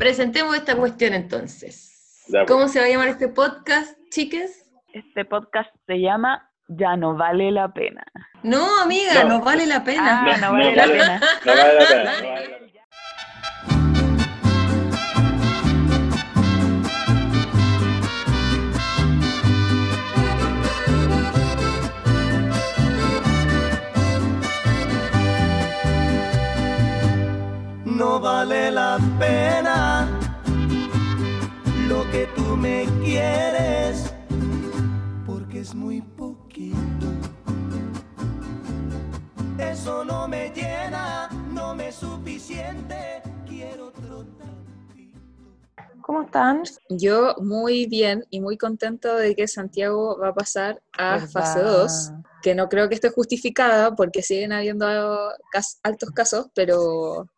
presentemos esta cuestión entonces. Pues. ¿Cómo se va a llamar este podcast, chiques? Este podcast se llama Ya no vale la pena. No, amiga, No. no, vale la pena. Ah, no vale la pena. No vale la pena. no vale la pena. No vale la pena quieres, porque es muy poquito. Eso no me llena, no me es suficiente, quiero otro tantito. ¿Cómo están? Yo muy bien y muy contento de que Santiago va a pasar a fase 2, que no creo que esté justificada porque siguen habiendo altos casos, pero,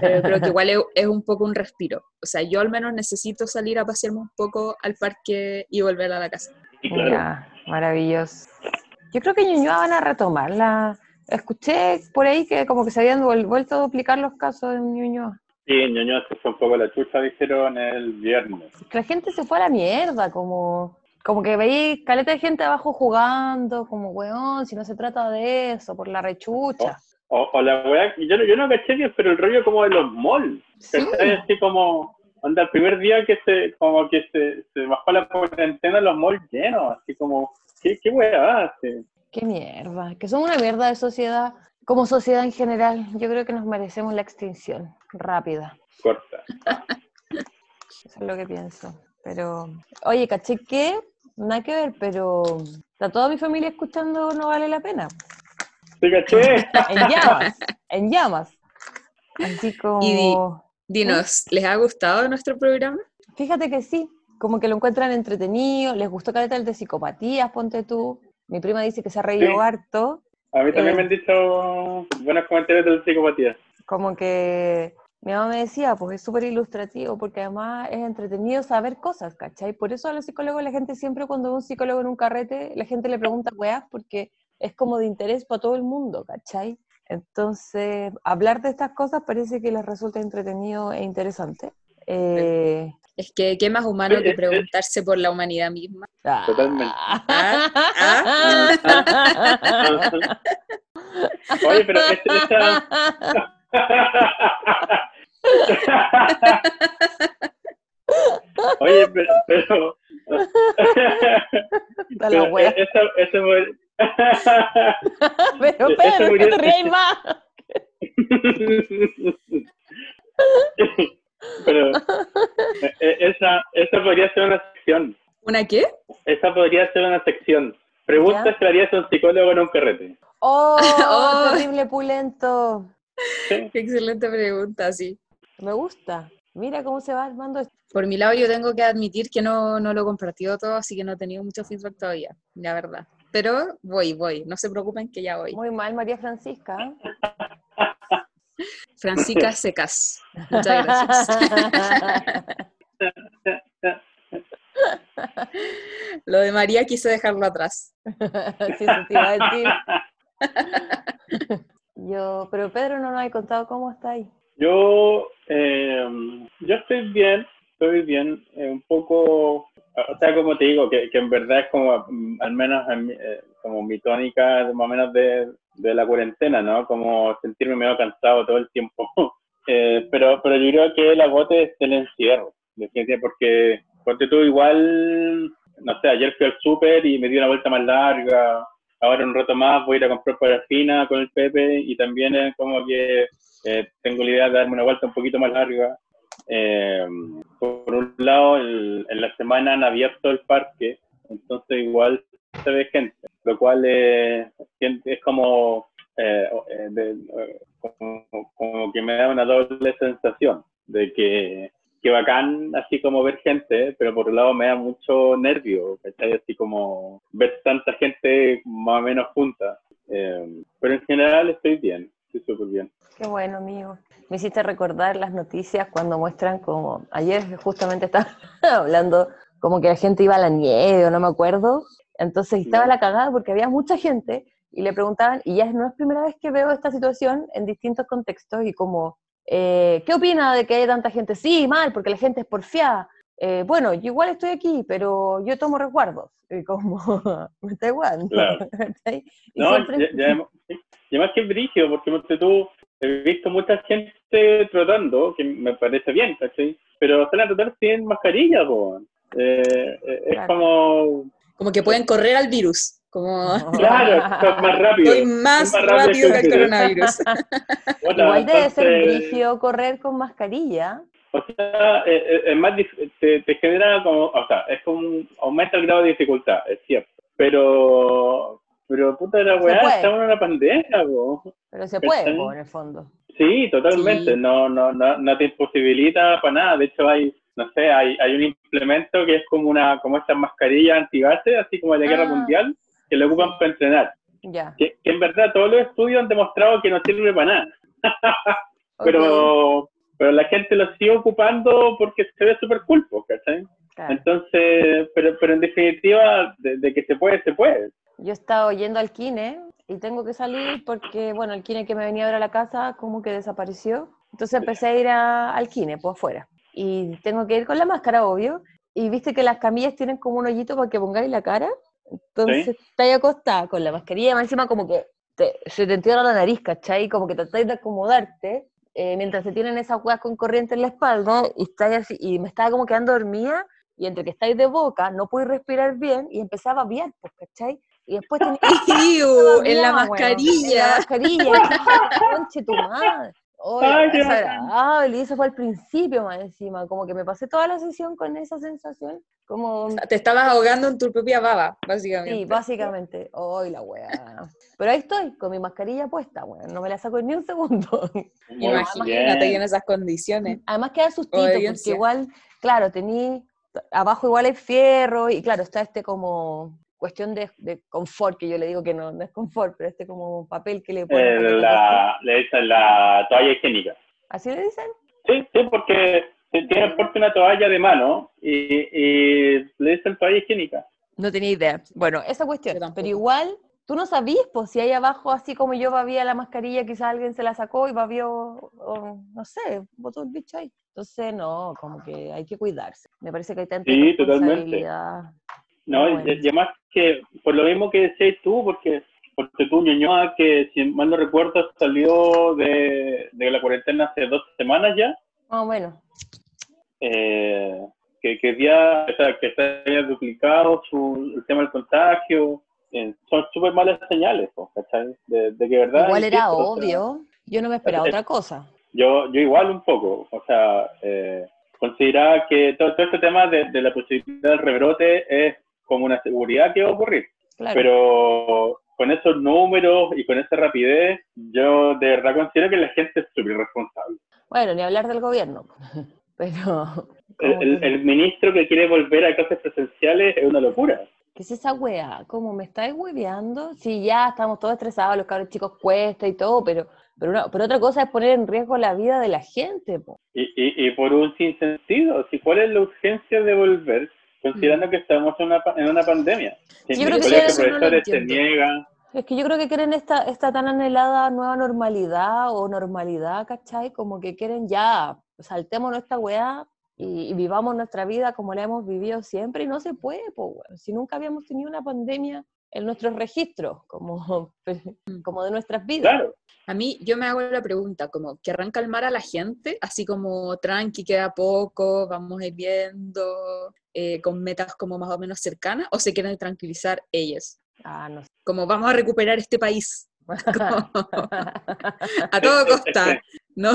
pero creo que igual es, es un poco un respiro. O sea, yo al menos necesito salir a pasearme un poco al parque y volver a la casa. Claro, Ya, maravilloso. Yo creo que Ñuñoa van a retomarla. Escuché por ahí que como que se habían vuel- vuelto a duplicar los casos en Ñuñoa. sí, ñoño se fue un poco la chucha, dijeron el viernes. Que la gente se fue a la mierda, como, como que veí caleta de gente abajo jugando, como weón, si no se trata de eso, por la rechucha. O, o la weá, yo, no- yo no caché bien, pero el rollo como de los malls. Así como, onda, el primer día que se, como que se, se bajó la cuarentena, los malls llenos, así como, ¿qué, qué weá hace? Qué mierda, que somos una mierda de sociedad, como sociedad en general. Yo creo que nos merecemos la extinción rápida. Corta. Eso es lo que pienso. Pero, oye, caché que, nada que ver, pero está toda mi familia escuchando No Vale la Pena. ¿Sí caché? En llamas, en llamas. Así como... Y di- Dinos, ¿les ha gustado nuestro programa? Fíjate que sí, como que lo encuentran entretenido, les gustó caleta el de psicopatías, ponte tú. Mi prima dice que se ha reído Sí. harto, A mí también Eh. me han dicho buenos comentarios de psicopatía. como que mi mamá me decía, pues es súper ilustrativo, porque además es entretenido saber cosas, ¿cachai? Por eso a los psicólogos la gente siempre cuando ve un psicólogo en un carrete, la gente le pregunta weas, porque es como de interés para todo el mundo, ¿cachai? Entonces, hablar de estas cosas parece que les resulta entretenido e interesante. Eh, Es que qué más humano que es- preguntarse por la humanidad misma. Totalmente. Ah, Oye, pero este- esta... Oye, pero... pero... Pero Pero Pedro, murió- te rías más. pero eh, esa, esa podría ser una sección. ¿Una qué? Esa podría ser una sección. Preguntas que harías a un psicólogo en un carrete. Oh, Oh. terrible pulento. ¿Sí? Qué excelente pregunta, sí. Me gusta. Mira cómo se va armando esto. Por mi lado, yo tengo que admitir que no, no lo he compartido todo, así que no he tenido mucho feedback todavía, la verdad. Pero voy, voy, no se preocupen que ya voy. Muy mal, María Francisca. Francisca Secas, muchas gracias. Lo de María quise dejarlo atrás. Sí, eso te iba a decir. Yo, pero Pedro no nos ha contado cómo está ahí. Yo, eh, yo estoy bien, estoy bien, eh, un poco, o sea, como te digo, que, que en verdad es como, mm, al menos en eh, como mi tónica más o menos de, de la cuarentena, ¿no? Como sentirme medio cansado todo el tiempo. Eh, pero, pero yo creo que el agote es el encierro, definitivamente, porque, porque tú igual, no sé, ayer fui al súper y me di una vuelta más larga, ahora un rato más voy a ir a comprar parafina con el Pepe y también es como que eh, tengo la idea de darme una vuelta un poquito más larga. Eh, por un lado, el- en la semana han abierto el parque, entonces igual se ve gente, lo cual eh, siente- es como, eh, eh, como que me da una doble sensación de que, que bacán así como ver gente, pero por un lado me da mucho nervio, ¿cachai? Así como ver tanta gente más o menos junta. Eh, pero en general estoy bien, estoy súper bien. Qué bueno, amigo. Me hiciste recordar las noticias cuando muestran como, ayer justamente estaba hablando como que la gente iba a la nieve o no me acuerdo, entonces estaba la cagada porque había mucha gente y le preguntaban, y ya no es primera vez que veo esta situación en distintos contextos y como eh, ¿qué opina de que haya tanta gente? Sí, mal, porque la gente es porfiada. Eh, bueno, yo igual estoy aquí, pero yo tomo resguardos. Y como, me está igual. Claro. No, ya, ya, sí. y además que es brígido, porque tú, he visto mucha gente tratando, que me parece bien, ¿cachai? Pero están a tratar sin mascarilla, po. Eh, eh, es Claro. como... Como que pueden correr al virus. Como Claro, es más rápido. estoy más es rápido que el coronavirus. Puta, Igual debe ser brígido correr con mascarilla. O sea, eh, eh, es más te, te genera como, o sea, es como un, aumenta el grado de dificultad, es cierto. Pero, pero puta la weá, estamos en una pandemia, po. Pero se puede, en el fondo. Sí, totalmente. Sí. No, no, no, no te imposibilita para nada. De hecho, hay, no sé, hay, hay un implemento que es como una, como estas mascarillas antigases, así como de la guerra Ah. mundial, que lo ocupan para entrenar. Ya. Que, que en verdad todos los estudios han demostrado que no sirve para nada. Pero, pero la gente lo sigue ocupando porque se ve súper cool, po, ¿cachai? claro. Entonces, pero, pero en definitiva, de, de que se puede, se puede. Yo he estado yendo al kine y tengo que salir porque, bueno, el kine que me venía a ver a la casa como que desapareció. Entonces empecé a ir a- al kine, por afuera. Y tengo que ir con la máscara, obvio. Y viste que las camillas tienen como un hoyito para que pongáis la cara. Entonces estáis acostada con la mascarilla, más encima como que te- se te entierra la nariz, ¿cachai? Como que tratáis de acomodarte eh, mientras se tienen esas hueas con corriente en la espalda y, estáis así, y me estaba como quedando dormida y entre que estáis de boca no pude respirar bien y empezaba a pues, ¿cachai? Y después tenía Iu, en la weón, En la mascarilla. mascarilla. Conche tu madre. Ay, desagradable. Y eso fue al principio más encima. Como que me pasé toda la sesión con esa sensación. Como, Te estabas ahogando en tu propia baba, básicamente. sí, básicamente. Hoy la wea. Pero ahí estoy, con mi mascarilla puesta, weón. No me la saco ni un segundo. Muy Imagínate bien. en esas condiciones. Además queda sustito, Obediencia. porque igual, claro, tení, abajo igual hay fierro, y claro, está este como cuestión de, de confort, que yo le digo que no, no es confort, pero este como papel que le ponen. Eh, que te la, le dicen la toalla higiénica. ¿Así le dicen? Sí, sí, porque te- tienes puesto una toalla de mano y, y le dicen toalla higiénica. No tenía idea. Bueno, esa cuestión. Pero igual, tú no sabías, pues, si ahí abajo, así como yo babía la mascarilla, quizás alguien se la sacó y babió, o, no sé, botó el bicho ahí. Entonces, no, como que hay que cuidarse. Me parece que hay tanta Sí, totalmente. No, Ah, y- bueno. y, además que por lo mismo que decías tú, porque, porque tú, Ñuñoa, que si mal no recuerdo, salió de, de la cuarentena hace dos semanas ya, Ah, bueno. eh, que, que, ya, o sea, que se haya duplicado su, el tema del contagio, eh, son súper malas señales, ¿cachai? De, de que verdad... Igual era insisto, o sea, obvio. Yo no me esperaba otra cosa. Yo, yo igual un poco, o sea, eh, consideraba que todo, todo este tema de, de la posibilidad del rebrote es como una seguridad que va a ocurrir, Claro. pero con esos números y con esa rapidez, yo de verdad considero que la gente es súper irresponsable. Bueno, ni hablar del gobierno. Pero. El, ministro que quiere volver a clases presenciales es una locura. ¿Qué es esa weá? ¿Cómo me estáis hueveando? Sí, ya estamos todos estresados, los cabros chicos cuesta y todo, pero, pero, no- pero otra cosa es poner en riesgo la vida de la gente, po. Y, y, y por un sinsentido, si ¿cuál es la urgencia de volver, considerando que estamos en una, en una pandemia? Que Yo creo que colegios eso no profesores se niegan. Es que yo creo que quieren esta, esta tan anhelada nueva normalidad o normalidad, ¿cachai? Como que quieren ya, saltemos nuestra weá y, y vivamos nuestra vida como la hemos vivido siempre y no se puede, pues, si nunca habíamos tenido una pandemia en nuestros registros, como, como de nuestras vidas. Claro. A mí, yo me hago la pregunta, como, ¿querrán calmar a la gente? Así como, tranqui, queda poco, vamos a ir viendo, eh, con metas como más o menos cercanas, o se quieren tranquilizar ellas? Ah, no sé. Como, vamos a recuperar este país, a todo costa, ¿no?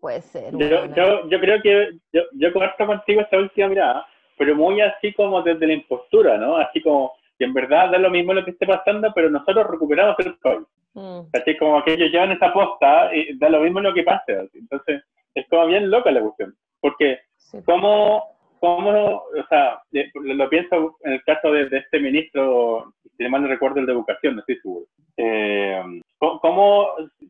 Puede ser. Yo, yo, yo creo que yo, yo comparto contigo esta última mirada, pero muy así como desde la impostura, ¿no? Así como que en verdad da lo mismo lo que esté pasando, pero nosotros recuperamos el país. Mm. ¿Cachai? Como que ellos llevan esa posta y da lo mismo lo que pase. así. Entonces, es como bien loca la cuestión. Porque, Sí. ¿cómo, cómo o sea, de- lo, pienso en el caso de, de este ministro, si mal no recuerdo, el de educación, no estoy seguro. Eh, ¿cómo- ¿cómo,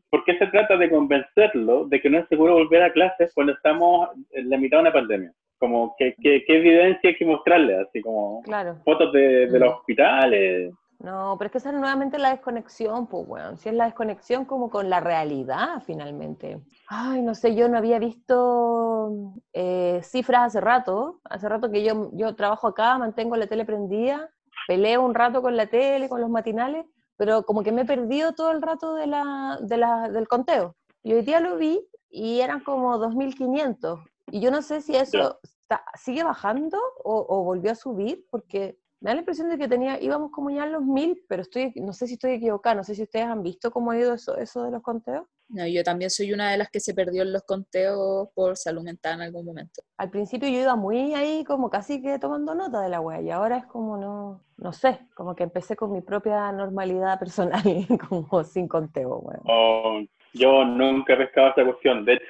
¿Por qué se trata de convencerlo de que no es seguro volver a clases cuando estamos en la mitad de una pandemia? Como, ¿qué, qué, qué evidencia hay que mostrarle? Así como Claro. fotos de, de los Mm. hospitales. No, pero es que esa es nuevamente la desconexión, pues, weón. Si es la desconexión como con la realidad, finalmente. Ay, no sé, yo no había visto eh, cifras hace rato. Hace rato que yo, yo trabajo acá, mantengo la tele prendida, peleo un rato con la tele, con los matinales, pero como que me he perdido todo el rato de la, de la, del conteo. Y hoy día lo vi y eran como 2.500. Y yo no sé si eso está- sigue bajando o, o volvió a subir, porque me da la impresión de que tenía, íbamos como ya a los 1.000, pero estoy, no sé si estoy equivocada, no sé si ustedes han visto cómo ha ido eso, eso de los conteos. No, yo también soy una de las que se perdió en los conteos por salud mental en algún momento. Al principio yo iba muy ahí como casi que tomando nota de la wea y ahora es como no, no sé, como que empecé con mi propia normalidad personal, como sin conteo, weón. Oh, yo nunca he pescado esta cuestión. De hecho,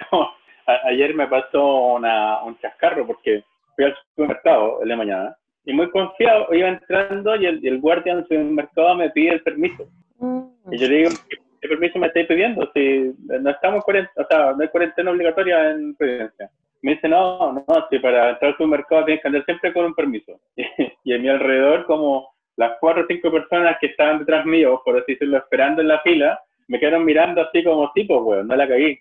a- ayer me pasó una, un chascarro porque fui al supermercado el de mañana y muy confiado iba entrando y el, y el guardia del supermercado me pide el permiso. Mm. Y yo le digo, ¿qué, permiso me estáis pidiendo? Si no estamos o sea, no hay cuarentena obligatoria en Providencia. Me dice, no, no, si para entrar al supermercado tienes que andar siempre con un permiso. y en mi alrededor, como las cuatro o cinco personas que estaban detrás mío, por así decirlo, esperando en la fila, me quedaron mirando así como tipo, weón, no la caí.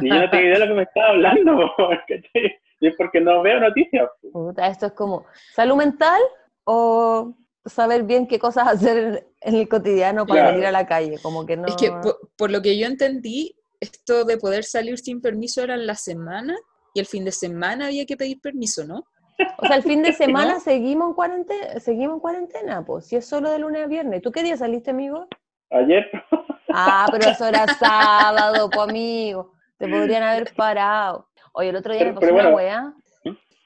Y yo no tenía idea de lo que me estaba hablando, ¿cachai? Y es porque no veo noticias. Puta, esto es como salud mental o saber bien qué cosas hacer en el cotidiano para Claro. salir a la calle, como que no... Es que por, por lo que yo entendí, esto de poder salir sin permiso era en la semana y el fin de semana había que pedir permiso, ¿no? O sea, el fin de semana ¿No? seguimos en cuarentena, seguimos en cuarentena, pues, si es solo de lunes a viernes. ¿Tú qué día saliste, amigo? Ayer, Ah, pero eso era sábado, pues, amigo. Te podrían haber parado. Oye, el otro día me pasó una weá.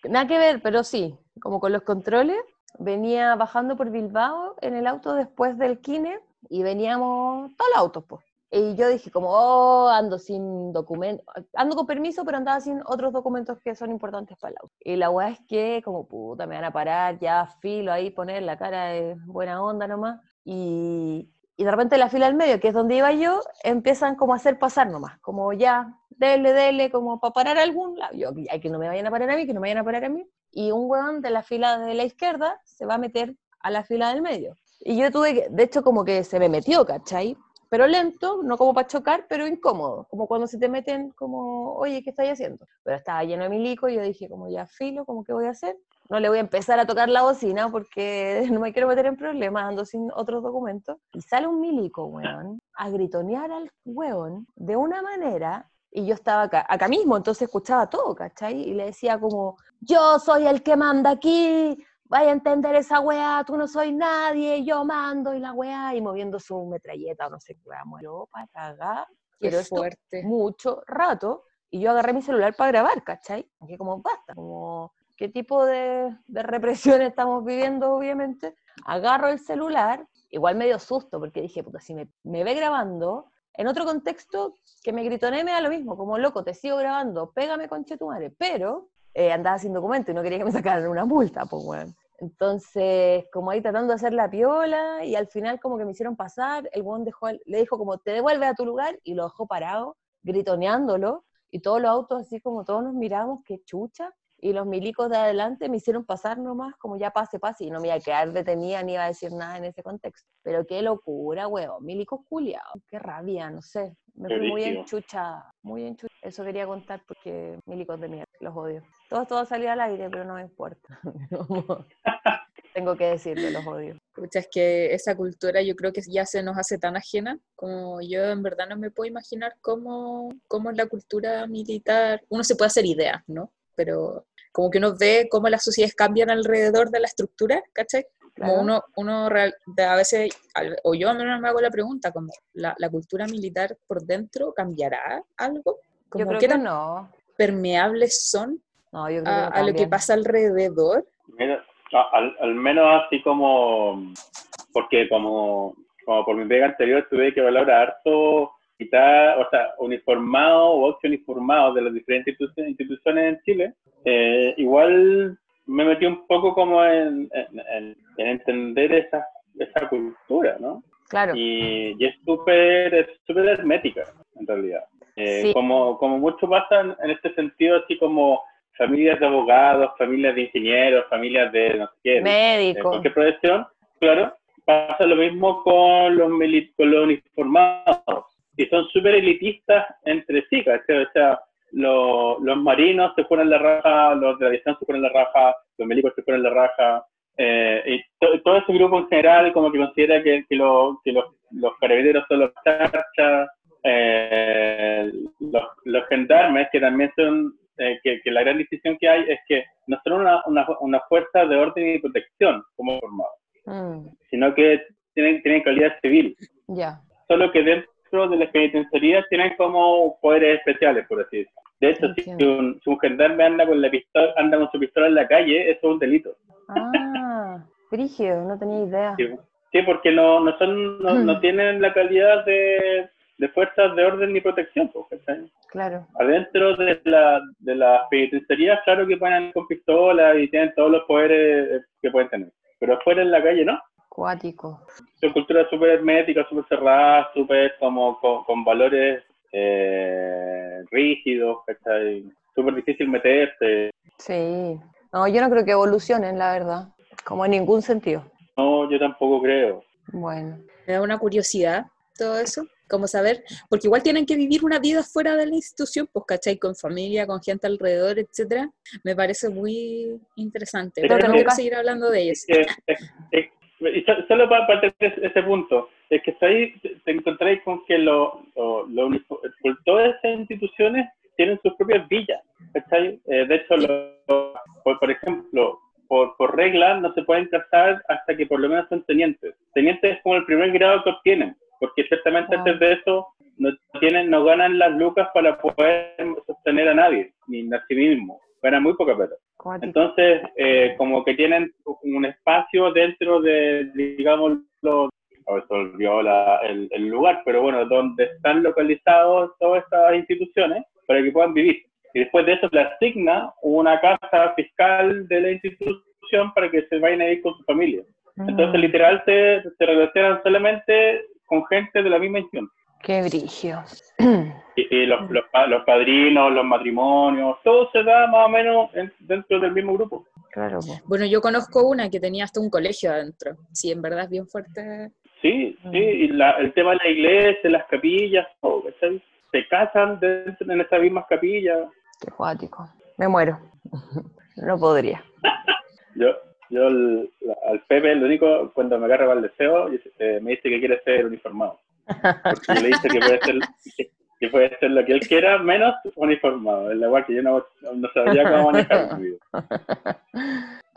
Nada que ver, pero sí, como con los controles. Venía bajando por Bilbao en el auto después del kine y veníamos todos los autos, pues. Y yo dije como, oh, ando sin documento, ando con permiso, pero andaba sin otros documentos que son importantes para el auto. Y la weá es que, como puta, me van a parar, ya filo ahí, poner la cara de buena onda nomás. Y, y de repente la fila del medio, que es donde iba yo, empiezan como a hacer pasar nomás, como ya, dele, dele, como para parar a algún lado. Yo, "Ay, que no me vayan a parar a mí, que no me vayan a parar a mí. Y un weón de la fila de la izquierda se va a meter a la fila del medio. Y yo tuve que, de hecho, como que se me metió, ¿cachai? Pero lento, no como para chocar, pero incómodo, como cuando se te meten como, oye, ¿qué estáis haciendo? Pero estaba lleno de milico y yo dije, como ya filo, como qué voy a hacer? No le voy a empezar a tocar la bocina porque no me quiero meter en problemas, ando sin otros documentos. Y sale un milico, weón, a gritonear al weón de una manera, y yo estaba acá, acá mismo, entonces escuchaba todo, ¿cachai? Y le decía como, yo soy el que manda aquí, vaya a entender esa weá, tú no soy nadie, yo mando y la weá, y moviendo su metralleta o no sé qué weá, muero para cagar, esto fuerte. mucho rato, y yo agarré mi celular para grabar, ¿cachai? Y como, basta, como, ¿qué tipo de, de represión estamos viviendo, obviamente? Agarro el celular, igual me dio susto, porque dije, puta, si me, me ve grabando, en otro contexto, que me gritoné me da lo mismo, como loco, te sigo grabando, pégame con chetumare, pero eh, andaba sin documento y no quería que me sacaran una multa, pues, weón. Entonces, como ahí tratando de hacer la piola, y al final como que me hicieron pasar, el weón dejó, le dijo como, te devuelves a tu lugar, y lo dejó parado, gritoneándolo, y todos los autos así como todos nos miramos, qué chucha, y los milicos de adelante me hicieron pasar nomás, como ya pase, pase, y no me iba a quedar detenida ni iba a decir nada en ese contexto. Pero qué locura, weón, milicos culiados, qué rabia, no sé, me fui muy enchuchada, muy enchuchada. Eso quería contar porque milicos de mierda, los odio. Todo a salir al aire, pero no me importa. Tengo que decirlo, los odio. Pucha, es que esa cultura yo creo que ya se nos hace tan ajena, como yo en verdad no me puedo imaginar cómo, cómo es la cultura militar. Uno se puede hacer ideas, ¿no? Pero como que uno ve cómo las sociedades cambian alrededor de la estructura, ¿cachai? Como Claro. uno, uno real- de- a veces, al- o yo al menos me hago la pregunta, como la, la cultura militar por dentro cambiará algo, como Yo creo qué que tan no. permeables son No, yo creo a, que no a lo que pasa alrededor. Mira, a- al, al menos así como, porque como, como por mi pega anterior tuve que evaluar a harto quitar, o sea, uniformado o uniformados de las diferentes institu- instituciones en Chile, eh, igual me metí un poco como en, en- en- en entender esa, esa cultura, ¿no? Claro. Y, y es súper es súper hermética, en realidad. Eh, Sí. como, como mucho pasa en, en este sentido, así como familias de abogados, familias de ingenieros, familias de no sé qué, de Médico. cualquier profesión, claro, pasa lo mismo con los, con los uniformados, y son súper elitistas entre sí, ¿cachai? O sea, lo- los marinos se ponen la raja, los de la aviación se ponen la raja, los milicos se ponen la raja, eh, y to- todo ese grupo en general como que considera que, que, lo- que los, los carabineros son los charchas, eh, los, los gendarmes, que también son, eh, que, que la gran distinción que hay es que no son una, una, una fuerza de orden y protección como formados, Mm, sino que tienen, tienen calidad civil, ya. solo que dentro de las penitenciarías tienen como poderes especiales, por así decirlo. De hecho, si un, si un gendarme anda con, la pistola, anda con su pistola en la calle, eso es un delito. Ah, brígido, no tenía idea. Sí, Sí, porque no, no, son, no, no tienen la calidad de, de fuerzas de orden ni protección. pues. Claro. Adentro de, la, de las penitenciarías, claro que pueden con pistola y tienen todos los poderes que pueden tener. Pero afuera en la calle, ¿no? Cuático. Son culturas súper herméticas, súper cerradas, súper como con, con valores eh, rígidos, ¿cachai? Súper difícil meterse. Sí. No, yo no creo que evolucionen, la verdad. Como en ningún sentido. No, yo tampoco creo. Bueno. Me da una curiosidad todo eso, como saber, porque igual tienen que vivir una vida fuera de la institución, pues, ¿cachai? Con familia, con gente alrededor, etcétera. Me parece muy interesante. Pero nunca- quiero seguir hablando de ellos. Eh, eh, y so- solo para, para tener ese, punto, es que estáis, te, encontráis con que lo, lo, lo todas esas instituciones tienen sus propias villas. Eh, de hecho, lo- por, por ejemplo, por, por regla no se pueden casar hasta que por lo menos son tenientes. Tenientes es como el primer grado que obtienen, porque ciertamente Wow. antes de eso no tienen, no ganan las lucas para poder sostener a nadie, ni a sí mismo. Ganan muy poca plata. Entonces, eh, como que tienen un espacio dentro de, digamos, los, se olvidó la- el, el lugar, pero bueno, donde están localizados todas estas instituciones para que puedan vivir. Y después de eso le asigna una casa fiscal de la institución para que se vayan a ir con su familia. Entonces, Mm, literal, se, se relacionan solamente con gente de la misma institución. Qué brigio. Y, y los, los, pa- los padrinos, los matrimonios, todo se da más o menos en- dentro del mismo grupo. claro. Bueno, yo conozco una que tenía hasta un colegio adentro. Sí, en verdad es bien fuerte. Sí, sí, y la- el tema de la iglesia, las capillas, todo, ¿cachai? Se casan dentro en estas mismas capillas. Qué cuático. Me muero. No podría. Yo, yo el- la- al Pepe, lo único, cuando me agarra el deseo, eh, me dice que quiere ser uniformado. Porque le dije que puede ser, que, que puede ser lo que él quiera, menos uniformado. Es la igual que yo no, no sabía cómo manejar mi vida.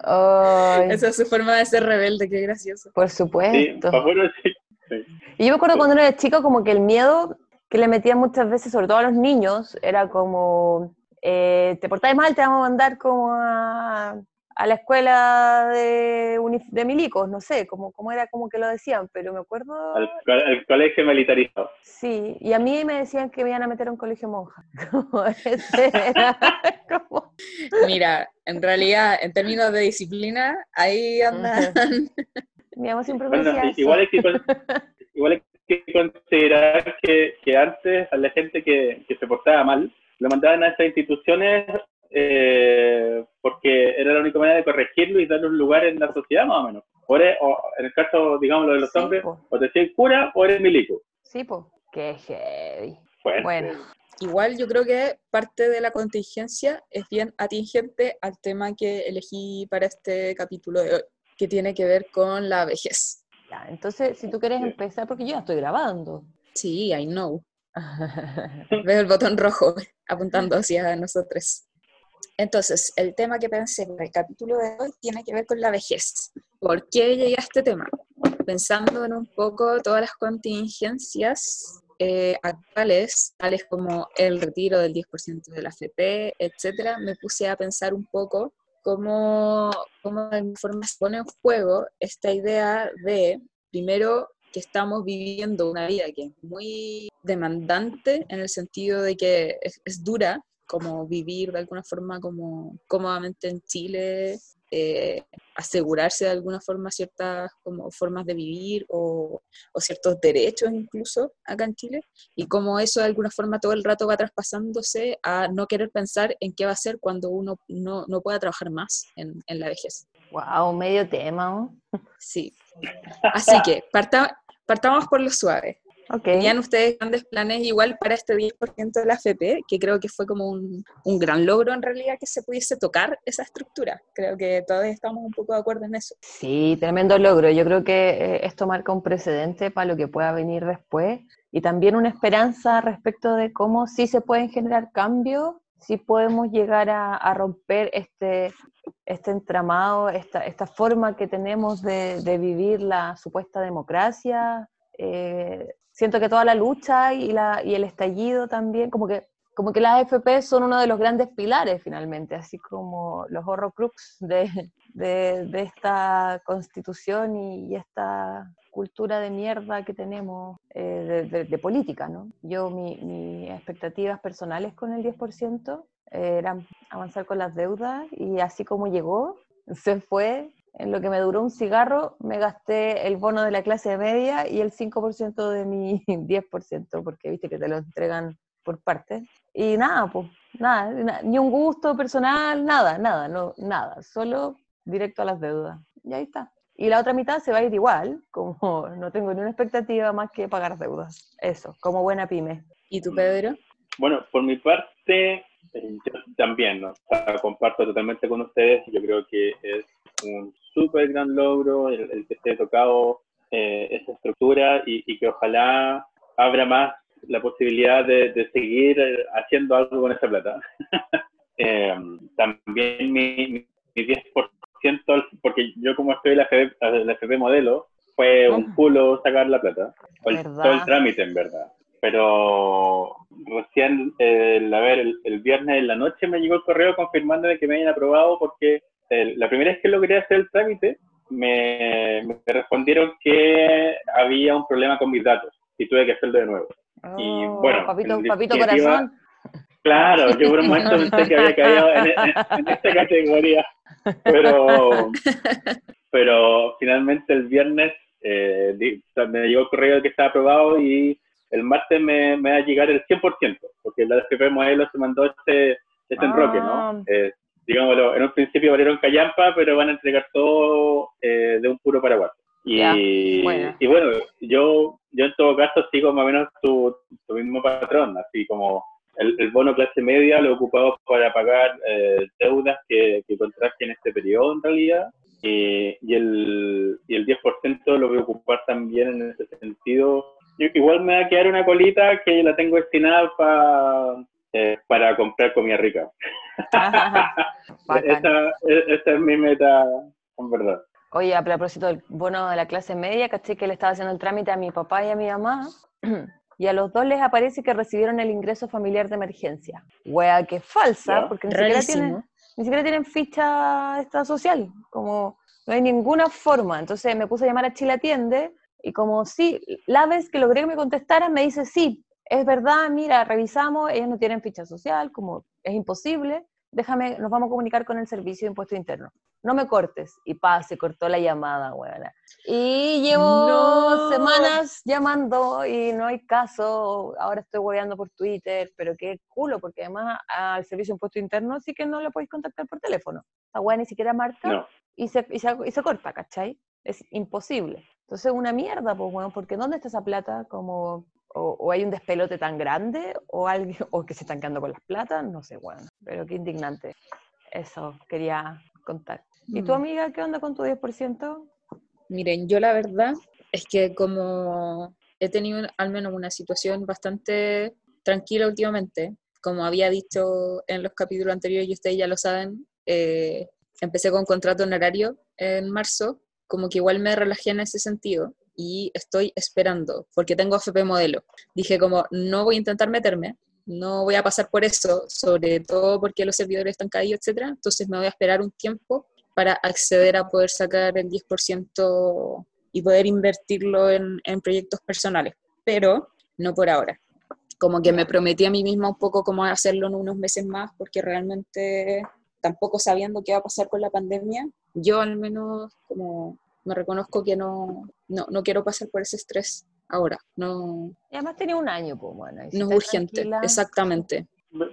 Ay, Esa es su forma de ser rebelde, qué gracioso. por supuesto. sí. sí. Y yo me acuerdo cuando era chico, como que el miedo que le metían muchas veces, sobre todo a los niños, era como, eh, te portáis mal, te vamos a mandar como a, a la escuela de, de milicos, no sé, como, como era como que lo decían, pero me acuerdo, Al, co- al colegio militarizado. sí, y a mí me decían que me iban a meter a un colegio monja. Como ese era, como- Mira, en realidad, en términos de disciplina, ahí andan. mi mamá siempre me Bueno, decía i- eso. igual hay que, igual que considerar que, que antes a la gente que, que se portaba mal, lo mandaban a esas instituciones eh, porque era la única manera de corregirlo y darle un lugar en la sociedad, más o menos. O eres- o en el caso, digamos, de los Sí, hombres, po. o te decían cura o eres milico. Sí, pues, qué heavy. Bueno, Bueno, Igual yo creo que parte de la contingencia es bien atingente al tema que elegí para este capítulo de hoy, que tiene que ver con la vejez. ya, entonces, si tú quieres empezar, porque yo ya estoy grabando. Sí, I know. Veo el botón rojo apuntando hacia nosotros. Entonces, el tema que pensé para el capítulo de hoy tiene que ver con la vejez. ¿Por qué llegué a este tema? Pensando en un poco todas las contingencias eh, actuales, tales como el retiro del 10% de la FP, etcétera, me puse a pensar un poco cómo, cómo de alguna forma se pone en juego esta idea de, primero, que estamos viviendo una vida que es muy demandante en el sentido de que es, es dura, como vivir de alguna forma como cómodamente en Chile, eh, asegurarse de alguna forma ciertas como formas de vivir o, o ciertos derechos incluso acá en Chile, y cómo eso de alguna forma todo el rato va traspasándose a no querer pensar en qué va a ser cuando uno no, no pueda trabajar más en, en la vejez. Wow, medio tema. ¿no? Sí, Así que parta- partamos por lo suave. Ok. Tenían ustedes grandes planes igual para este 10% de la FP, que creo que fue como un, un gran logro en realidad que se pudiese tocar esa estructura. Creo que todos estamos un poco de acuerdo en eso. Sí, tremendo logro. Yo creo que eh, esto marca un precedente para lo que pueda venir después y también una esperanza respecto de cómo sí se pueden generar cambios, sí podemos llegar a, a romper este, este entramado, esta, esta forma que tenemos de, de vivir la supuesta democracia. Eh, siento que toda la lucha y, la, y el estallido también, como que como que las AFP son uno de los grandes pilares finalmente, así como los horrocrux de, de, de esta constitución y, y esta cultura de mierda que tenemos eh, de, de- política, ¿no? Yo, mi- mis expectativas personales con el 10% eh, eran avanzar con las deudas y así como llegó, se fue. En lo que me duró un cigarro, me gasté el bono de la clase media y el 5% de mi 10%, porque viste que te lo entregan por partes. Y nada, pues, nada, na- ni un gusto personal, nada, nada, no, nada, solo directo a las deudas. Y ahí está. Y la otra mitad se va a ir igual, como no tengo ni una expectativa más que pagar deudas. Eso, como buena pyme. ¿Y tú, Pedro? Bueno, por mi parte, eh, yo también, ¿no? O sea, comparto totalmente con ustedes. Yo creo que es un súper gran logro el, el que se haya tocado eh, esa estructura y, y que ojalá abra más la posibilidad de, de seguir eh, haciendo algo con esa plata. Eh, también mi, mi 10%, porque yo como estoy en la FP, la FP modelo, fue un Ah. culo sacar la plata. El- todo el trámite, en verdad. Pero recién, eh, a ver, el, el viernes en la noche me llegó el correo confirmando de que me habían aprobado porque el- la primera vez que logré hacer el trámite, me, me respondieron que había un problema con mis datos y tuve que hacerlo de nuevo. Y, Oh, bueno, papito, corazón. Claro, yo por un momento pensé que había caído en, en- en esta categoría, pero, pero finalmente el viernes eh, me llegó el correo de que estaba aprobado y el martes me, me va a llegar el 100%, porque la FP Modelo se mandó este, este enroque, Ah. ¿no? Eh, digámoslo, en un principio valieron callampa, pero van a entregar todo eh, de un puro paraguas. Y, bueno. y bueno, yo, yo en todo caso sigo más o menos tu, tu mismo patrón, así como el, el bono clase media lo he ocupado para pagar eh, deudas que, que contraje en este periodo en realidad, y, y, el, y el 10% lo voy a ocupar también en ese sentido. Yo- igual me va a quedar una colita que la tengo destinada pa- eh, para comprar comida rica. Esa, e- esa es mi meta, en verdad. Oye, a propósito del bono de la clase media, caché que le estaba haciendo el trámite a mi papá y a mi mamá, y a los dos les aparece que recibieron el ingreso familiar de emergencia. Wea, que falsa, Ya. porque ni siquiera, tienen, ni siquiera tienen ficha de estado social, como no hay ninguna forma. Entonces me puse a llamar a Chile Atiende, y como sí, la vez que logré que me contestaran, me dice, sí, es verdad, mira, revisamos, ellos no tienen ficha social, como es imposible, déjame, nos vamos a comunicar con el Servicio de Impuesto Interno no me cortes. Y pa, se cortó la llamada, weona. Y llevo No. semanas llamando y no hay caso. Ahora estoy hueveando por Twitter, pero qué culo, porque además al servicio de impuesto interno sí que no le podéis contactar por teléfono. Esta weá ni siquiera marca No. y, se, y, se, y se corta, ¿cachai? Es imposible. Entonces, una mierda, pues, bueno, porque ¿dónde está esa plata? Como, o, o hay un despelote tan grande, o alguien, o que se están quedando con las platas, no sé, bueno, pero qué indignante. Eso quería contar. ¿Y tu Mm. amiga qué onda con tu 10%? Miren, yo la verdad es que como he tenido al menos una situación bastante tranquila últimamente, como había dicho en los capítulos anteriores y ustedes ya lo saben, eh, empecé con contrato honorario en marzo, como que igual me relajé en ese sentido y estoy esperando, porque tengo AFP modelo. Dije como, no voy a intentar meterme, no voy a pasar por eso, sobre todo porque los servidores están caídos, etcétera. Entonces me voy a esperar un tiempo para acceder a poder sacar el 10% y poder invertirlo en, en proyectos personales, pero no por ahora. Como que me prometí a mí misma un poco cómo hacerlo en unos meses más, porque realmente tampoco sabiendo qué va a pasar con la pandemia, yo al menos como me reconozco que no, no, no quiero pasar por ese estrés ahora, no, Y además tenía un año, pues, bueno. si no es urgente, tranquila- exactamente.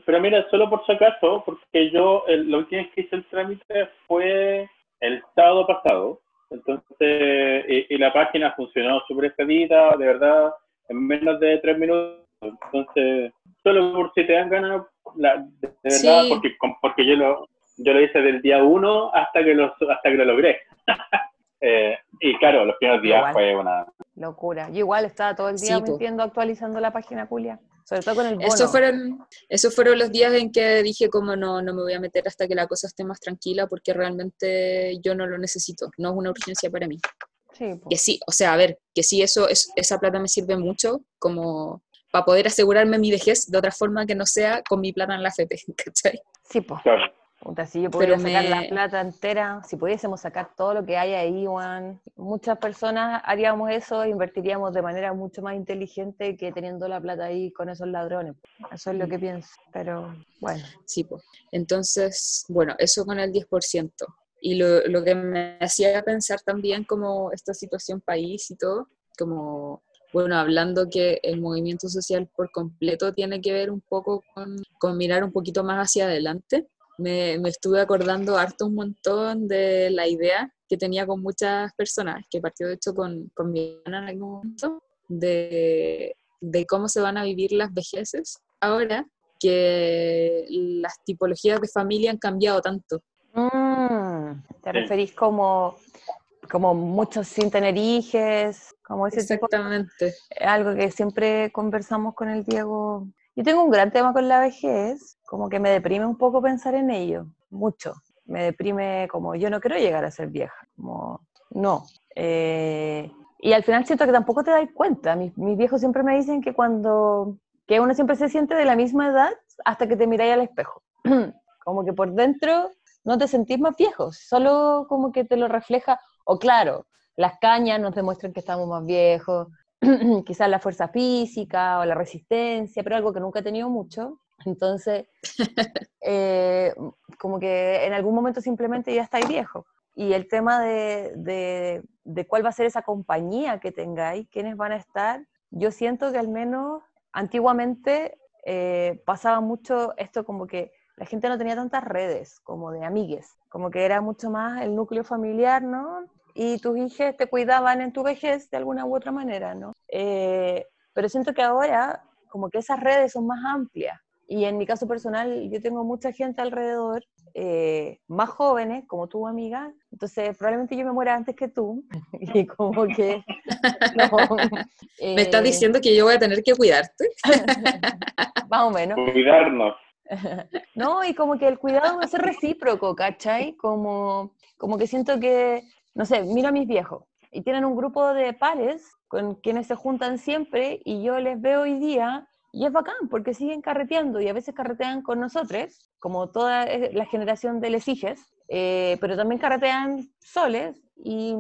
Pero mira, solo por si acaso, porque yo el, la última vez que hice el trámite fue el sábado pasado, entonces, y, la página funcionó súper expedita, de verdad, en menos de tres minutos. Entonces, solo por si te dan ganas, la- de, verdad, Sí. porque, porque yo lo, yo lo hice del día uno hasta que lo, hasta que lo logré. Claro, los primeros días Igual. fue una... Locura. Yo igual estaba todo el día Sí, mintiendo, actualizando la página Julia. Sobre todo con el bono. Esos fueron, esos fueron los días en que dije como no, no me voy a meter hasta que la cosa esté más tranquila porque realmente yo no lo necesito, no es una urgencia para mí. Sí. Que sí, o sea, a ver, que sí, eso, es, esa plata me sirve mucho como para poder asegurarme mi vejez de otra forma que no sea con mi plata en la FP, ¿cachai? Sí, po. Claro. Puta, si yo pudiera sacar me- la plata entera, si pudiésemos sacar todo lo que hay ahí, Juan, muchas personas haríamos eso, invertiríamos de manera mucho más inteligente que teniendo la plata ahí con esos ladrones. Eso es lo que pienso. Pero bueno, Sí, pues. Entonces, bueno, eso con el 10%. Y lo, lo que me hacía pensar también como esta situación país y todo, como, bueno, hablando que el movimiento social por completo tiene que ver un poco con, con mirar un poquito más hacia adelante. Me, me estuve acordando harto un montón de la idea que tenía con muchas personas, que partió de hecho con, con mi hermana en algún momento, de, de cómo se van a vivir las vejeces ahora que las tipologías de familia han cambiado tanto. Mm, te referís como, como muchos sin tener hijes, como ese tipo Exactamente. algo que siempre conversamos con el Diego. Yo tengo un gran tema con la vejez, como que me deprime un poco pensar en ello, mucho. Me deprime como yo no quiero llegar a ser vieja, como no. Eh, y al final siento que tampoco te das cuenta. Mis, viejos siempre me dicen que cuando, que uno siempre se siente de la misma edad hasta que te miráis al espejo. como que por dentro no te sentís más viejo, solo como que te lo refleja, o claro, las cañas nos demuestran que estamos más viejos, quizás la fuerza física o la resistencia, pero algo que nunca he tenido mucho. Entonces, eh, como que en algún momento simplemente ya estáis viejo. Y el tema de, de, de cuál va a ser esa compañía que tengáis, quiénes van a estar, yo siento que al menos antiguamente eh, pasaba mucho esto como que la gente no tenía tantas redes como de amigues, como que era mucho más el núcleo familiar, ¿no? Y tus hijos te cuidaban en tu vejez de alguna u otra manera, ¿no? Eh, pero siento que ahora como que esas redes son más amplias. Y en mi caso personal, yo tengo mucha gente alrededor, eh, más jóvenes, como tu amiga, entonces probablemente yo me muera antes que tú. Y como que... no, ¿Me estás eh, diciendo que yo voy a tener que cuidarte? Más o menos. Cuidarnos. No, y como que el cuidado va a ser recíproco, ¿cachai? Como, como que siento que, no sé, miro a mis viejos y tienen un grupo de pares con quienes se juntan siempre y yo les veo hoy día y es bacán porque siguen carreteando y a veces carretean con nosotros, como toda eh, la generación de les hijes, eh, pero también carretean soles y,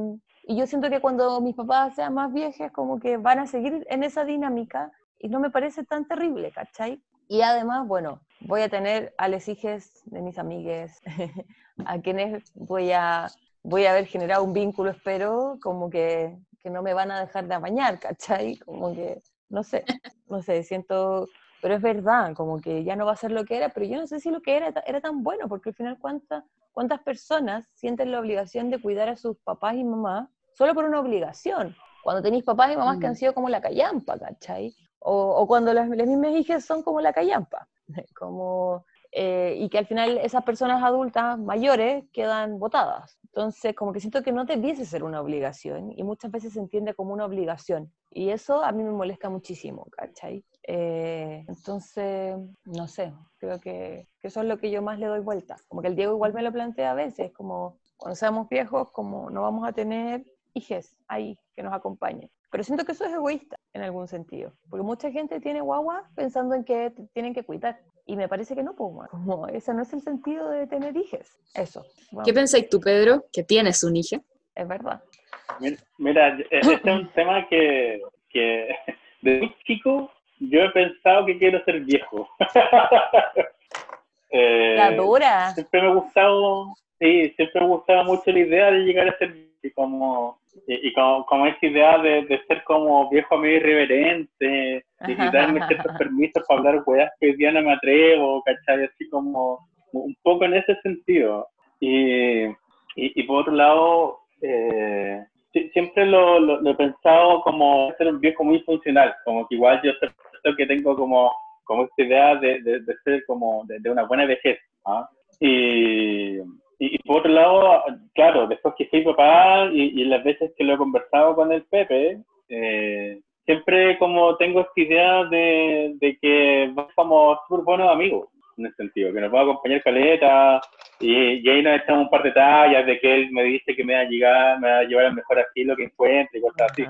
yo siento que cuando mis papás sean más viejos como que van a seguir en esa dinámica y no me parece tan terrible, ¿cachai? Y además, bueno, voy a tener a les hijes de mis amigues, a quienes voy a, voy a haber generado un vínculo, espero, como que, que no me van a dejar de bañar, ¿cachai? Como que, no sé, no sé, siento, pero es verdad, como que ya no va a ser lo que era, pero yo no sé si lo que era era tan bueno, porque al final cuántas, cuántas personas sienten la obligación de cuidar a sus papás y mamás solo por una obligación. Cuando tenéis papás y mamás que han Mm. sido como la callampa, ¿cachai? O, o cuando las, las mismas hijas son como la callampa, como, eh, y que al final esas personas adultas mayores quedan botadas. Entonces, como que siento que no debiese ser una obligación y muchas veces se entiende como una obligación. Y eso a mí me molesta muchísimo, ¿cachai? Eh, entonces, no sé, creo que, que eso es lo que yo más le doy vuelta. Como que el Diego igual me lo plantea a veces, como cuando seamos viejos, como no vamos a tener hijes ahí que nos acompañen. Pero siento que eso es egoísta en algún sentido, porque mucha gente tiene guagua pensando en que tienen que cuidar. Y me parece que no, pues, como ese no es el sentido de tener hijes. Eso, bueno, ¿Qué pensáis tú, Pedro, que tienes un hijo? es verdad. Mira, Mira, e- este es un tema que, que de muy chico yo he pensado que quiero ser viejo. Eh, La dura. siempre me ha gustado, sí, siempre me ha gustado mucho la idea de llegar a ser y como y, y como, como esa idea de, de ser como viejo amigo irreverente y, y darme ciertos permisos para hablar weas que hoy día no me atrevo, ¿cachai? Así como un poco en ese sentido. Y, y, por otro lado, eh, siempre lo, lo- lo he pensado como ser un viejo muy funcional, como que igual yo siento que tengo como, como esta idea de, de, de ser como de, de una buena vejez. ¿ah? Y, y, y por otro lado, claro, después que soy papá y, y las veces que lo he conversado con el Pepe, eh, siempre como tengo esta idea de, de que vamos como súper buenos amigos, en ese sentido, que nos va a acompañar caleta, y, y ahí nos echamos un par de tallas de que él me dice que me va a llegar, me va a llevar al mejor asilo que encuentre y cosas así.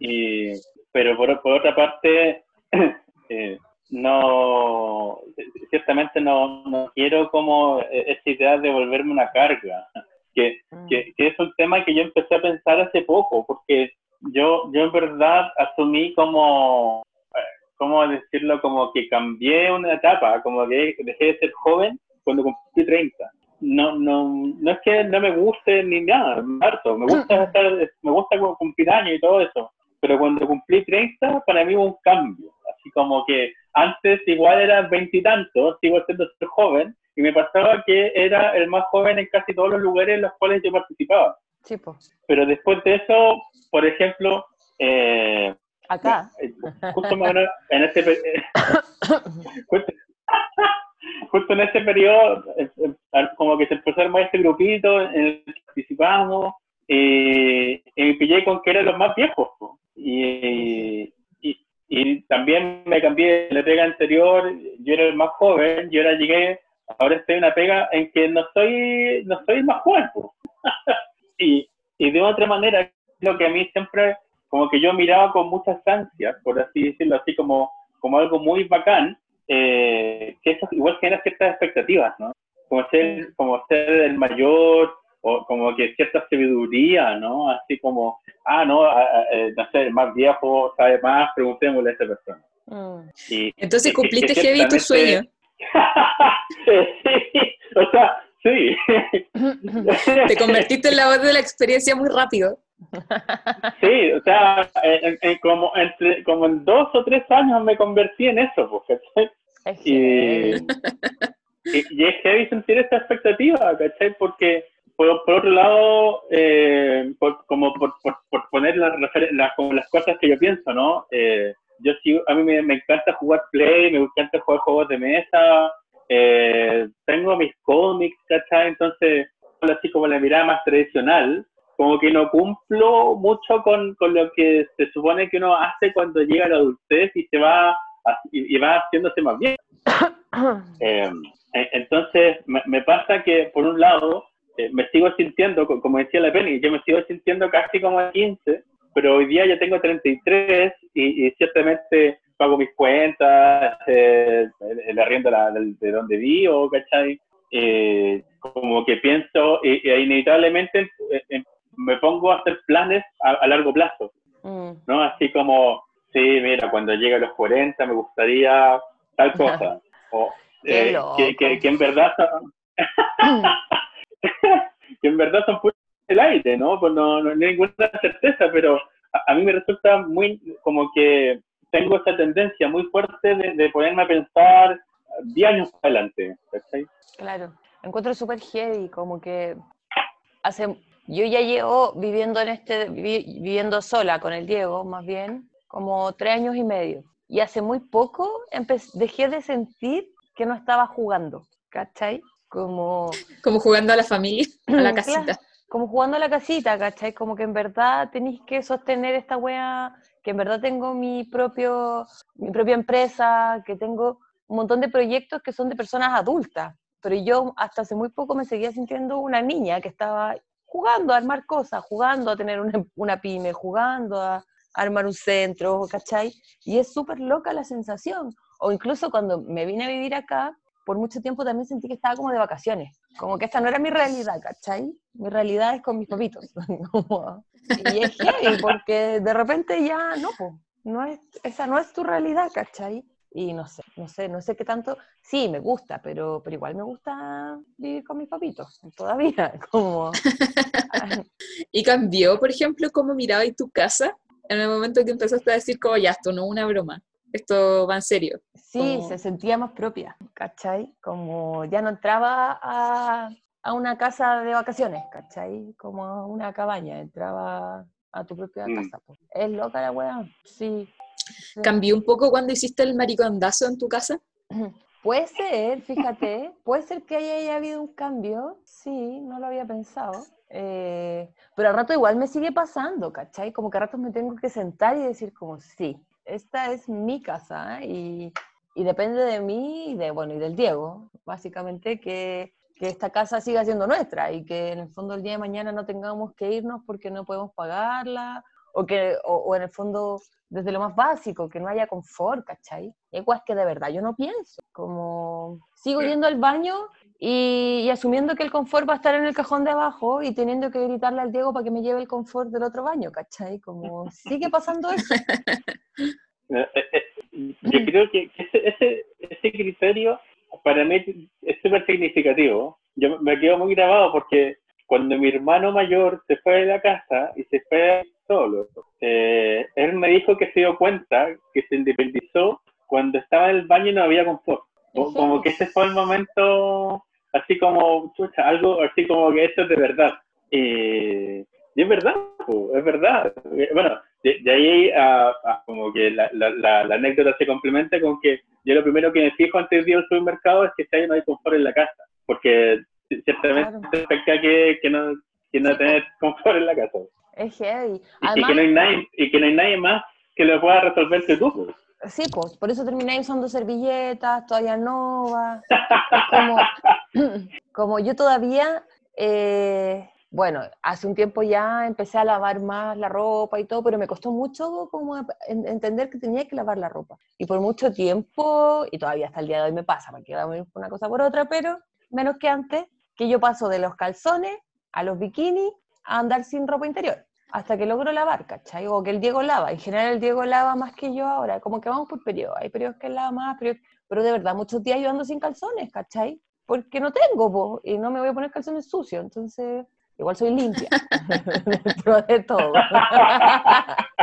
Y, pero por, por otra parte, eh, no, ciertamente no, no quiero como eh, esa idea de volverme una carga, que, que, que es un tema que yo empecé a pensar hace poco, porque yo, yo en verdad asumí como, eh, ¿cómo decirlo? Como que cambié una etapa, como que dejé de ser joven cuando cumplí 30. No, no, no es que no me guste ni nada, harto, me gusta, estar, me gusta cumplir años y todo eso, pero cuando cumplí 30 para mí hubo un cambio, así como que antes igual era veintitantos, sigo siendo joven, y me pasaba que era el más joven en casi todos los lugares en los cuales yo participaba. Sí. Pero después de eso, por ejemplo, eh, Acá. eh, justo más o menos en ese pe- justo, justo en periodo, eh, eh, como que se empezó a armar este grupito en el que participamos, eh, y me pillé con que eran los más viejos. Y, y, también me cambié de la pega anterior, yo era el más joven, y ahora llegué, ahora estoy en una pega en que no soy, no soy más joven. y, y de otra manera, lo que a mí siempre, como que yo miraba con muchas ansias, por así decirlo, así como, como algo muy bacán, eh, que eso igual genera ciertas expectativas, ¿no? Como ser, como ser el mayor, o como que cierta sabiduría, ¿no? Así como, ah, no, a- a- eh, no sé, el más viejo sabe más, preguntémosle a esa persona. Mm. Y, Entonces que- que cumpliste heavy tu sueño. sí, o sea, sí. Te convertiste en la voz de la experiencia muy rápido. Sí, o sea, en, en como, entre, como en dos o tres años me convertí en eso, ¿cachai? Es Y, y, y es heavy sentir esta expectativa, ¿cachai? Porque, por, por otro lado, eh, por- como por, por, poner las, las, como las cosas que yo pienso, ¿no? Eh, yo sí, a mí me, me encanta jugar play, me encanta jugar juegos de mesa, eh, tengo mis cómics, ¿cachai? Entonces, así como la mirada más tradicional, como que no cumplo mucho con, con lo que se supone que uno hace cuando llega a la adultez y se va y, y va haciéndose más bien. Eh, en- entonces, me, me pasa que, por un lado, eh, me sigo sintiendo, co- como decía la Penny, yo me sigo sintiendo casi como a 15, pero hoy día ya tengo 33 y, y ciertamente pago mis cuentas, eh, el, arriendo de, de donde vivo, ¿cachai? Eh, como que pienso, y inevitablemente eh, eh, me pongo a hacer planes a, a largo plazo. Mm. ¿no? Así como, sí, mira, cuando llegue a los 40 me gustaría tal cosa. O eh, que, que, que en verdad son, que en verdad son puros del aire, ¿no? Pues no, no hay ninguna certeza, pero a, a mí me resulta muy, como que tengo esa tendencia muy fuerte de, de ponerme a pensar 10 años adelante. Claro, encuentro súper heavy, como que hace, yo ya llevo viviendo en este, vi- viviendo sola con el Diego, más bien, como tres años y medio. Y hace muy poco dejé de sentir que no estaba jugando, ¿cachai? Como, Como jugando a la familia, a la Claro. casita. como jugando a la casita, ¿cachai? Como que en verdad tenéis que sostener esta wea, que en verdad tengo mi, propio, mi propia empresa, que tengo un montón de proyectos que son de personas adultas, pero yo hasta hace muy poco me seguía sintiendo una niña que estaba jugando a armar cosas, jugando a tener una, una pyme, jugando a armar un centro, ¿cachai? Y es súper loca la sensación. O incluso cuando me vine a vivir acá, por mucho tiempo también sentí que estaba como de vacaciones. Como que esta no era mi realidad, ¿cachai? Mi realidad es con mis papitos. Y es heavy, porque de repente ya no, no es, esa no es tu realidad, ¿cachai? Y no sé, no sé, no sé qué tanto, sí, me gusta, pero, pero igual me gusta vivir con mis papitos, todavía, como... Y cambió, por ejemplo, cómo mirabas tu casa en el momento que empezaste a decir como ya, esto no es una broma, esto va en serio. Sí, Como- se sentía más propia, ¿cachai? Como ya no entraba a, a una casa de vacaciones, ¿cachai? Como a una cabaña, entraba a tu propia Mm. casa. po. Es loca la weá, sí. sí. ¿Cambió un poco cuando hiciste el maricondazo en tu casa? Puede ser, fíjate, puede ser que haya, haya habido un cambio, sí, no lo había pensado, eh, pero al rato igual me sigue pasando, ¿cachai? Como que a ratos me tengo que sentar y decir como, sí, esta es mi casa y, y depende de mí y de, bueno, y del Diego, básicamente, que, que esta casa siga siendo nuestra y que en el fondo el día de mañana no tengamos que irnos porque no podemos pagarla o que o, o en el fondo desde lo más básico, que no haya confort, ¿cachai? Cosas que de verdad yo no pienso, como sigo yendo al baño y, y asumiendo que el confort va a estar en el cajón de abajo y teniendo que gritarle al Diego para que me lleve el confort del otro baño, ¿cachai? Como sigue pasando eso. Eh, eh, Yo creo que ese, ese, ese criterio para mí es súper significativo. Yo me quedo muy grabado porque cuando mi hermano mayor se fue de la casa y se fue solo, eh, él me dijo que se dio cuenta que se independizó cuando estaba en el baño y no había confort. Como que ese fue el momento, así como, chucha, algo así como que esto es de verdad. Eh, y es verdad, po, es verdad. Eh, Bueno, de, de ahí a, a como que la, la, la, la anécdota se complementa con que yo lo primero que me fijo antes de ir al supermercado es que si hay no hay confort en la casa, porque ciertamente Claro. afecta que, que no, que no Sí, tener confort en la casa. Es heavy. Y, que no hay nadie, y que no hay nadie más que lo pueda resolver que tú. Sí, pues, por eso terminé usando servilletas, toallas novas. Como, como yo todavía, eh, bueno, hace un tiempo ya empecé a lavar más la ropa y todo, pero me costó mucho como en- entender que tenía que lavar la ropa. Y por mucho tiempo, y todavía hasta el día de hoy me pasa, porque vamos a una cosa por otra, pero menos que antes, que yo paso de los calzones a los bikinis a andar sin ropa interior hasta que logro lavar, ¿cachai? O que el Diego lava. En general el Diego lava más que yo ahora, como que vamos por periodos. Hay periodos que lava más, periodos- pero de verdad, muchos días yo ando sin calzones, ¿cachai? Porque no tengo, po, y no me voy a poner calzones sucios, entonces igual soy limpia, dentro de todo.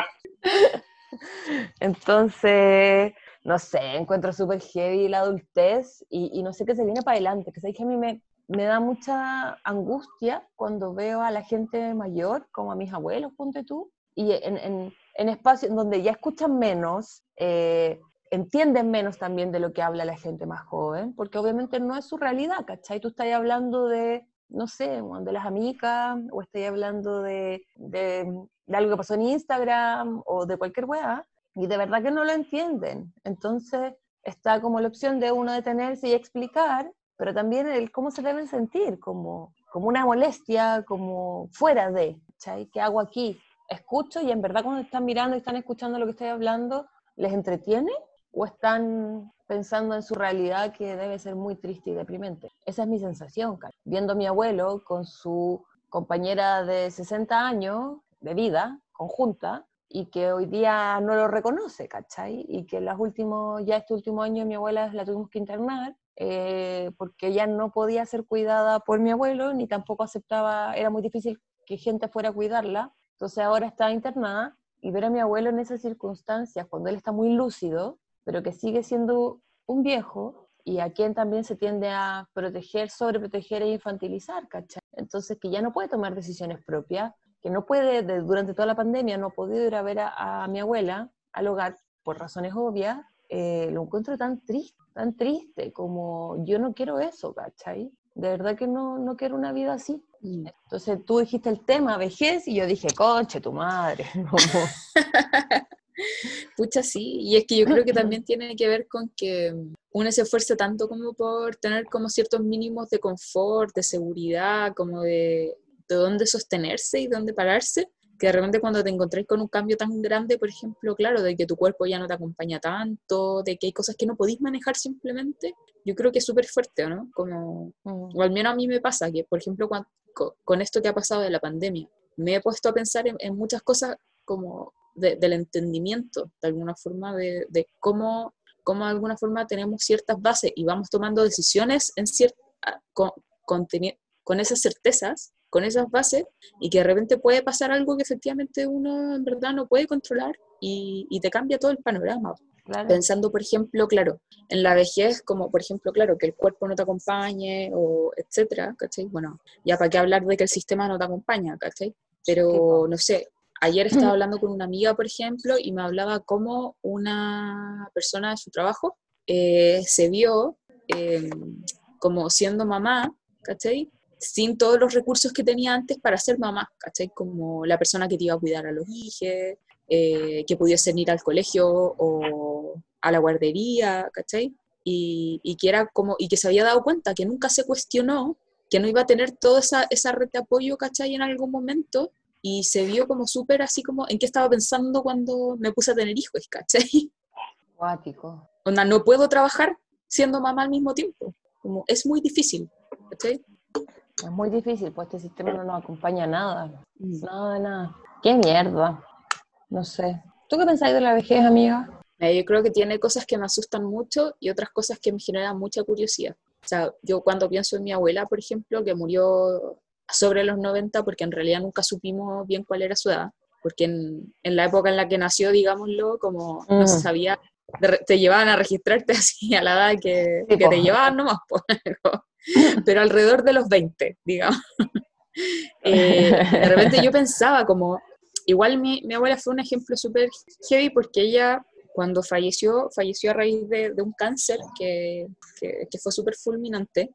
entonces, no sé, encuentro súper heavy la adultez y, y no sé qué se viene para adelante, que sé que a mí me, me da mucha angustia cuando veo a la gente mayor, como a mis abuelos, ponte tú, y en, en, en espacios donde ya escuchan menos, eh, entienden menos también de lo que habla la gente más joven, porque obviamente no es su realidad, ¿cachai? Tú estás hablando de, no sé, de las amigas, o estás hablando de, de, de algo que pasó en Instagram, o de cualquier weá, y de verdad que no lo entienden. Entonces está como la opción de uno detenerse y explicar, pero también el cómo se deben sentir, como, como una molestia, como fuera de, ¿cachai? ¿Qué hago aquí? ¿Escucho y en verdad cuando están mirando y están escuchando lo que estoy hablando, les entretiene? ¿O están pensando en su realidad que debe ser muy triste y deprimente? Esa es mi sensación, viendo a mi abuelo con su compañera de 60 años de vida conjunta, y que hoy día no lo reconoce, ¿cachai? Y que los últimos, ya este último año mi abuela la tuvimos que internar eh, porque ella no podía ser cuidada por mi abuelo, ni tampoco aceptaba, era muy difícil que gente fuera a cuidarla, entonces ahora está internada y ver a mi abuelo en esas circunstancias, cuando él está muy lúcido, pero que sigue siendo un viejo y a quien también se tiende a proteger, sobreproteger e infantilizar, ¿cachai? Entonces que ya no puede tomar decisiones propias, que no puede, de, durante toda la pandemia, no ha podido ir a ver a mi abuela al hogar por razones obvias, eh, lo encuentro tan triste, tan triste, como yo no quiero eso, ¿cachai? De verdad que no, no quiero una vida así. Entonces tú dijiste el tema vejez y yo dije, conche, tu madre. Pucha, sí, y es que yo creo que también tiene que ver con que uno se esfuerza tanto como por tener como ciertos mínimos de confort, de seguridad, como de, de dónde sostenerse y dónde pararse, que de repente cuando te encontrás con un cambio tan grande, por ejemplo, claro, de que tu cuerpo ya no te acompaña tanto, de que hay cosas que no podís manejar simplemente, yo creo que es súper fuerte, ¿no? Como, mm, o al menos a mí me pasa que, por ejemplo, cuan- co- con, esto que ha pasado de la pandemia, me he puesto a pensar en, en muchas cosas como de- del entendimiento, de alguna forma, de, de cómo, cómo de alguna forma tenemos ciertas bases y vamos tomando decisiones en cier- con, con, con esas certezas, con esas bases, y que de repente puede pasar algo que efectivamente uno en verdad no puede controlar y, y te cambia todo el panorama. Claro. pensando, por ejemplo, claro, en la vejez, como por ejemplo, claro, que el cuerpo no te acompañe, o etcétera, ¿cachai? Bueno, ya para qué hablar de que el sistema no te acompaña, ¿cachai? Pero, no sé, ayer estaba hablando con una amiga, por ejemplo, y me hablaba cómo una persona de su trabajo eh, se vio eh, como siendo mamá, ¿cachai? Sin todos los recursos que tenía antes para ser mamá, ¿cachai? Como la persona que te iba a cuidar a los hijos, eh, que pudiesen ir al colegio o a la guardería, ¿cachai? Y, y que era como, y que se había dado cuenta que nunca se cuestionó que no iba a tener toda esa, esa red de apoyo, ¿cachai? En algún momento, y se vio como súper así como en qué estaba pensando cuando me puse a tener hijos, ¿cachai? Cuático. Onda, no puedo trabajar siendo mamá al mismo tiempo, como es muy difícil, ¿cachai? Es muy difícil, pues este sistema no nos acompaña a nada. Mm. Nada, nada. Qué mierda. No sé. ¿Tú qué pensáis de la vejez, amiga? Eh, Yo creo que tiene cosas que me asustan mucho y otras cosas que me generan mucha curiosidad. O sea, yo cuando pienso en mi abuela, por ejemplo, que murió sobre los 90, porque en realidad nunca supimos bien cuál era su edad, porque en, en la época en la que nació, digámoslo, como no se Mm. sabía, te llevaban a registrarte así a la edad que, Sí, que te llevaban nomás, po. pero alrededor de los 20, digamos. Eh, de repente yo pensaba como, igual mi, mi abuela fue un ejemplo súper heavy porque ella cuando falleció, falleció a raíz de, de un cáncer que, que, que fue súper fulminante,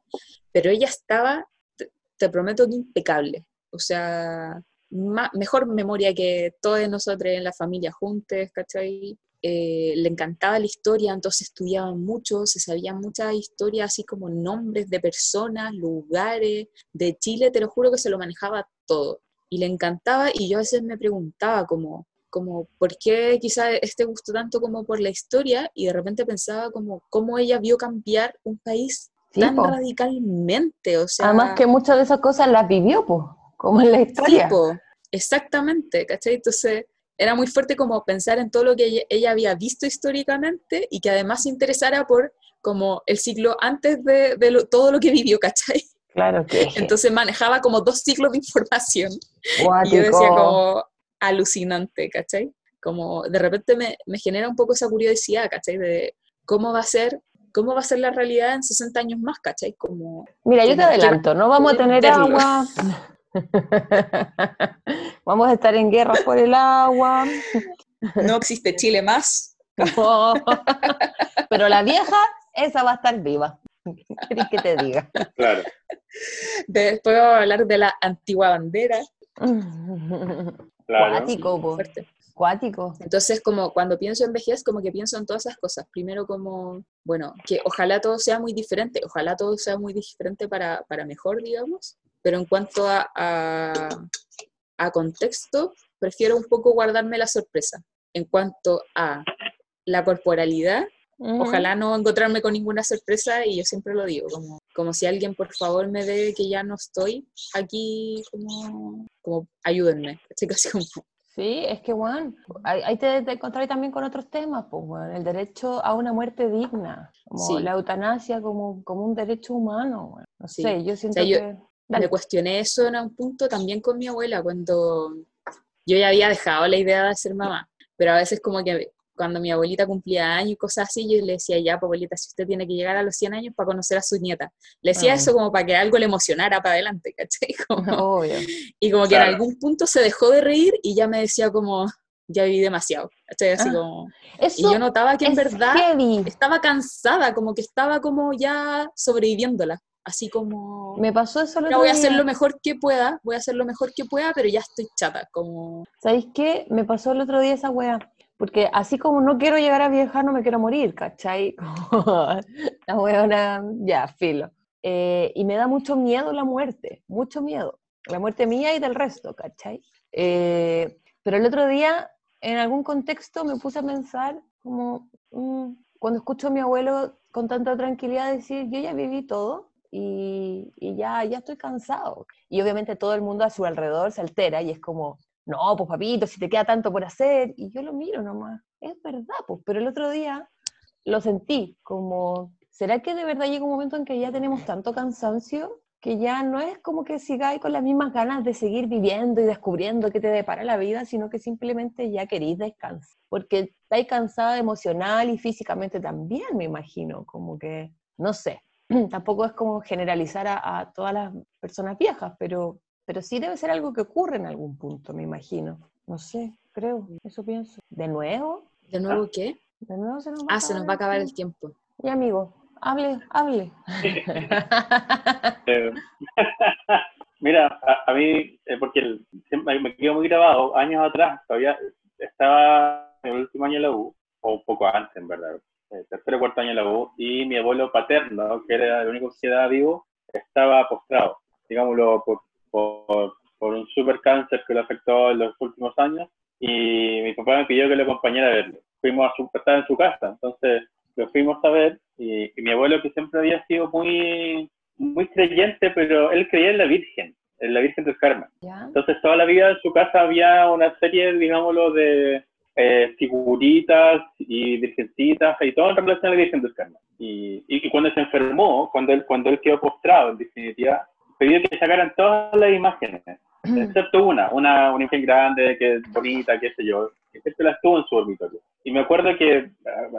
pero ella estaba, te, te prometo que impecable, o sea, ma- mejor memoria que todos nosotros en la familia juntos, ¿cachai? Eh, le encantaba la historia, entonces estudiaban mucho, se sabían muchas historias, así como nombres de personas, lugares, de Chile, te lo juro que se lo manejaba todo. Y le encantaba y yo a veces me preguntaba como, como ¿por qué quizá este gustó tanto como por la historia? Y de repente pensaba como cómo ella vio cambiar un país tan po. radicalmente, o sea... Además que muchas de esas cosas las vivió, pues, como en la historia. tipo, exactamente, ¿cachai? Entonces era muy fuerte como pensar en todo lo que ella, ella había visto históricamente y que además se interesara por como el siglo antes de, de lo- todo lo que vivió, ¿cachai? Claro que Entonces manejaba como dos siglos de información y yo decía como alucinante, ¿cachai? Como de repente me, me genera un poco esa curiosidad, ¿cachai? De cómo va a ser, cómo va a ser la realidad en 60 años más, ¿cachai? Como, Mira, yo te adelanto, no vamos a tener verlo. agua. vamos a estar en guerra por el agua. no existe Chile más, Pero la vieja, esa va a estar viva. ¿Qué querés que te diga? Claro. Después vamos a hablar de la antigua bandera. Claro. Cuático. Cuático. Entonces, como cuando pienso en vejez, como que pienso en todas esas cosas. Primero, como, bueno, que ojalá todo sea muy diferente, ojalá todo sea muy diferente para, para mejor, digamos. Pero en cuanto a, a, a contexto, prefiero un poco guardarme la sorpresa. En cuanto a la corporalidad, Ojalá no encontrarme con ninguna sorpresa y yo siempre lo digo, como, como si alguien por favor me ve que ya no estoy aquí, como, como ayúdenme. Casi como, Sí, es que, bueno, ahí, te, te encontrás también con otros temas, pues, bueno, el derecho a una muerte digna, como Sí. la eutanasia como, como un derecho humano, bueno. No Sí. sé, yo siento yo- que... Dale. me cuestioné eso en un punto también con mi abuela, cuando yo ya había dejado la idea de ser mamá, pero a veces como que cuando mi abuelita cumplía años y cosas así, yo le decía, ya, pues, abuelita, si usted tiene que llegar a los 100 años para conocer a su nieta. Le decía Ah. eso como para que algo le emocionara para adelante, ¿cachai? Como- Obvio. Y como que Claro. en algún punto se dejó de reír y ya me decía como, ya viví demasiado. ¿cachai? Así Ah. como, Eso y yo notaba que en verdad heavy. estaba cansada, como que estaba como ya sobreviviéndola. Así como, Me pasó eso el "Ya otro voy a hacer lo mejor que pueda, voy a hacer lo mejor que pueda, pero ya estoy chata. Como, ¿Sabéis qué? Me pasó el otro día esa wea. Porque así como no quiero llegar a vieja, no me quiero morir, ¿cachai? La weona, ya, filo. Eh, y me da mucho miedo la muerte, mucho miedo. La muerte mía y del resto, ¿cachai? Eh, pero el otro día, en algún contexto, me puse a pensar como, mm, cuando escucho a mi abuelo con tanta tranquilidad decir, yo ya viví todo y, y ya, ya estoy cansado. Y obviamente todo el mundo a su alrededor se altera y es como, no, pues papito, si te queda tanto por hacer, y yo lo miro nomás, es verdad, pues, pero el otro día lo sentí como, ¿será que de verdad llega un momento en que ya tenemos tanto cansancio que ya no es como que sigáis con las mismas ganas de seguir viviendo y descubriendo qué te depara la vida, sino que simplemente ya queréis descansar. Porque estáis cansada emocional y físicamente también, me imagino, como que, no sé, tampoco es como generalizar a, a todas las personas viejas, pero, pero sí debe ser algo que ocurre en algún punto, me imagino. No sé, creo, eso pienso. ¿De nuevo? ¿De nuevo qué? ¿De nuevo se nos va Ah, se nos va a acabar el tiempo. Y amigo, hable, hable. Eh, Mira, a, a mí, eh, porque el- siempre me quedo muy grabado, años atrás, todavía estaba en el último año de la U, o un poco antes, en verdad, eh, tercero o cuarto año de la U, y mi abuelo paterno, que era el único que quedaba vivo, estaba postrado, digámoslo, por, por, por un super cáncer que lo afectó en los últimos años, y mi papá me pidió que lo acompañara a verlo. Fuimos a su, estaba en su casa, entonces lo fuimos a ver, y, y mi abuelo, que siempre había sido muy muy creyente, pero él creía en la Virgen, en la Virgen del Carmen. Entonces, toda la vida en su casa había una serie, digámoslo, de eh, figuritas y virgencitas y todo en relación a la Virgen del Carmen. Y, y, cuando se enfermó, cuando él, cuando él quedó postrado, en definitiva, pidió que sacaran todas las imágenes, excepto una, una, una imagen grande, que es bonita, qué sé yo, que siempre la estuvo en su dormitorio. Y me acuerdo que eh,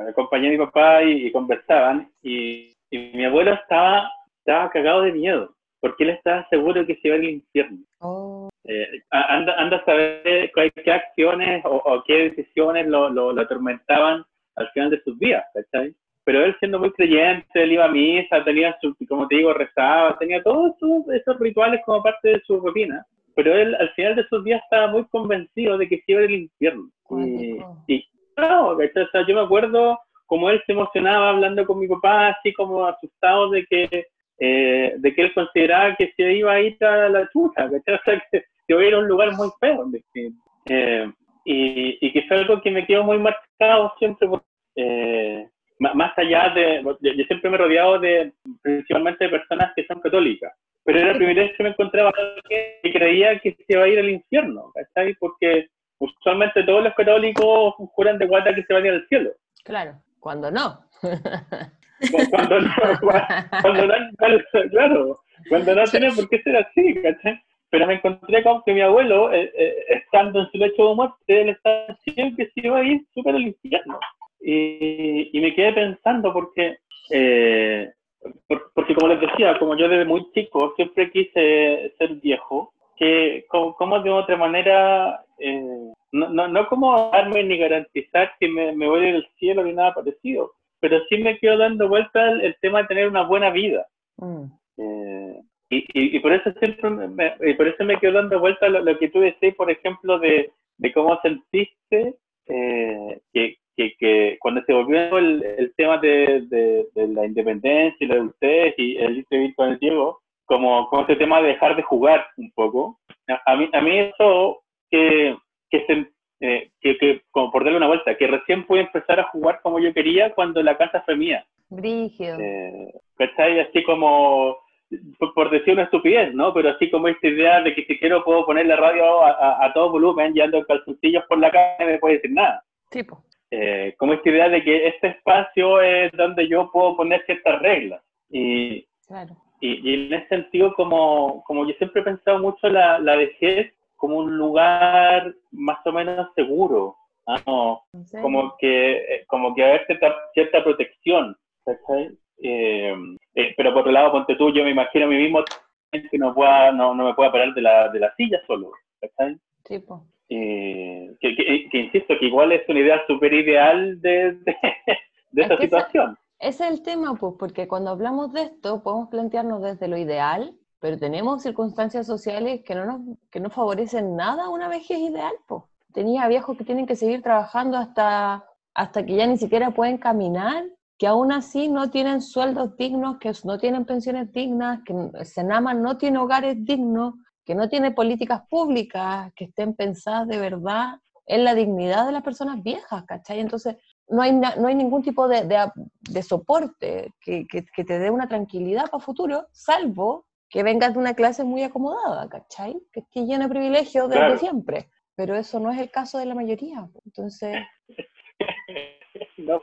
acompañé a mi papá y, y conversaban, y, y mi abuelo estaba, estaba cagado de miedo, porque él estaba seguro que se iba al infierno. Oh, Eh, anda, anda a saber qué, qué acciones o, o qué decisiones lo, lo, lo atormentaban al final de sus días, ¿cachai? Pero él siendo muy creyente, él iba a misa, tenía su, como te digo, rezaba, tenía todos esos rituales como parte de su rutina. Pero él al final de sus días estaba muy convencido de que se iba al infierno. Y, y ¿cachai? O sea, yo me acuerdo como él se emocionaba hablando con mi papá, así como asustado de que eh, de que él consideraba que se iba a ir a la chucha, ¿cachai? O sea, que a ir a un lugar muy feo. Eh, y, y que fue algo que me quedó muy marcado siempre, eh, más allá de, yo, siempre me he rodeado de, principalmente de personas que son católicas, pero era la primera vez que me encontraba que creía que se iba a ir al infierno, ¿cachai? Porque usualmente todos los católicos juran de guata que se van a ir al cielo. claro, cuando no. Cuando no, cuando no, claro, cuando no tiene por qué ser así, ¿cachai? Pero me encontré con que mi abuelo, eh, eh, estando en su lecho de muerte, él estaba que se iba a ir súper al infierno. Y, y me quedé pensando porque, eh, por- porque como les decía, como yo desde muy chico siempre quise ser viejo, que como, como de otra manera, eh, no, no, no como darme ni garantizar que me, me voy al cielo ni nada parecido, pero sí me quedo dando vuelta el, el tema de tener una buena vida. Mm, Eh, y, y, y por eso siempre me, y por eso me quedo dando vuelta lo, lo que tú decís, por ejemplo, de, de cómo sentiste eh, que, que, que cuando se volvió el, el tema de, de, de la independencia y lo de ustedes y el vivir con el Diego, como, como ese tema de dejar de jugar un poco. A, a mí, a mí eso que, que, se, eh, que, que, como por darle una vuelta, que recién pude empezar a jugar como yo quería cuando la casa fue mía. Brígido. Eh, ¿Cachai? Así como, por, decir una estupidez, ¿no? Pero así como esta idea de que si quiero puedo poner la radio a, a- a todo volumen y ando en calzoncillos por la calle y me puede decir nada. Tipo. Eh, como esta idea de que este espacio es donde yo puedo poner ciertas reglas. Y, Claro. y, y en ese sentido, como, como yo siempre he pensado mucho la, la vejez como un lugar más o menos seguro, ¿ah? Como- ¿En serio? como que eh, como que haber cierta, cierta protección ¿cachai? Eh, eh, pero por otro lado ponte tú yo me imagino a mí mismo que no pueda no, no me pueda parar de la, de la silla solo. Eh, que, que- que insisto que igual es una idea súper ideal de, de, de Es esa situación Ese es el tema, pues, porque cuando hablamos de esto podemos plantearnos desde lo ideal, pero tenemos circunstancias sociales que no nos que no favorecen nada una vejez ideal, pues. Tenía viejos que tienen que seguir trabajando hasta, hasta que ya ni siquiera pueden caminar, que aún así no tienen sueldos dignos, que no tienen pensiones dignas, que Senama no tiene hogares dignos, que no tiene políticas públicas que estén pensadas de verdad en la dignidad de las personas viejas, ¿cachai? Entonces, no hay, na- no hay ningún tipo de, de, de soporte que, que- que te dé una tranquilidad para futuro, salvo que vengas de una clase muy acomodada, ¿cachai? Que esté llena de privilegios desde Claro. siempre. Pero eso no es el caso de la mayoría. Entonces, ¿no?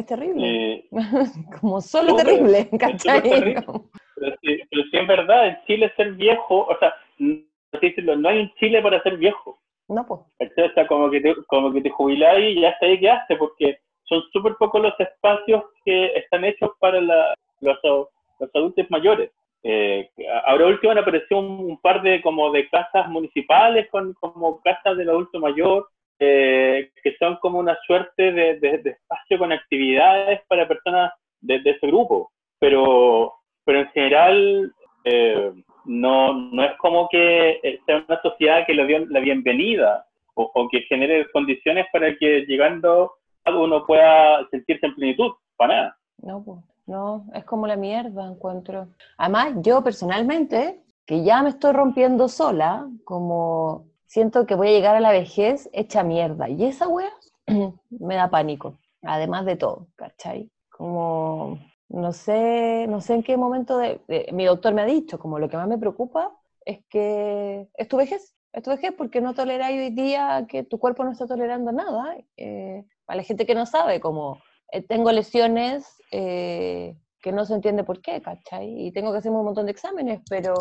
Es terrible. Eh, Como solo terrible, súper ¿cachai? terrible. Como- pero sí, pero sí es verdad, en Chile ser viejo, o sea, no, hay un Chile para ser viejo. No, pues. O sea, como que te, como que te jubilás y ya está ahí quedaste, porque son súper pocos los espacios que están hechos para la- los, los adultos mayores. Eh, ahora último han aparecido un, un par de como de casas municipales con como casas del adulto mayor eh, que son como una suerte de, de- de espacio con actividades para personas de, de ese grupo pero pero en general eh, no, no es como que sea una sociedad que le dio la bienvenida o, o que genere condiciones para que llegando uno pueda sentirse en plenitud, para nada. No, no, es como la mierda, encuentro. Además, yo personalmente, que ya me estoy rompiendo sola, como siento que voy a llegar a la vejez hecha mierda. Y esa wea me da pánico, además de todo, ¿cachai? Como, no sé, no sé en qué momento de, mi doctor me ha dicho, como lo que más me preocupa es que es tu vejez. Es tu vejez porque no toleráis hoy día que tu cuerpo no está tolerando nada. Eh, para la gente que no sabe, como eh, tengo lesiones eh, que no se entiende por qué, ¿cachai? Y tengo que hacerme un montón de exámenes, pero,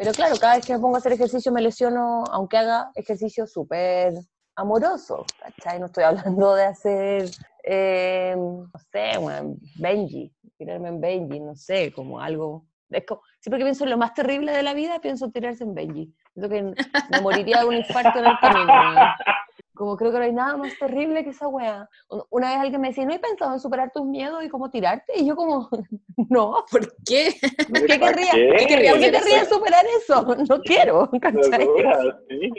pero claro, cada vez que me pongo a hacer ejercicio me lesiono, aunque haga ejercicio súper amoroso, ¿cachai? No estoy hablando de hacer, eh, no sé, Benji, tirarme en Benji, no sé, como algo... Es como, siempre que pienso en lo más terrible de la vida, pienso en tirarse en Benji. Siento que me moriría de un infarto en el camino. Como creo que no hay nada más terrible que esa wea. Un- Una vez alguien me decía, ¿no he pensado en superar tus miedos y cómo tirarte? Y yo como, no, ¿Por qué? ¿por qué ¿Para querría, qué? ¿por qué querría- por qué hacer querría superar eso? No quiero, ¿cachai? Locura, sí.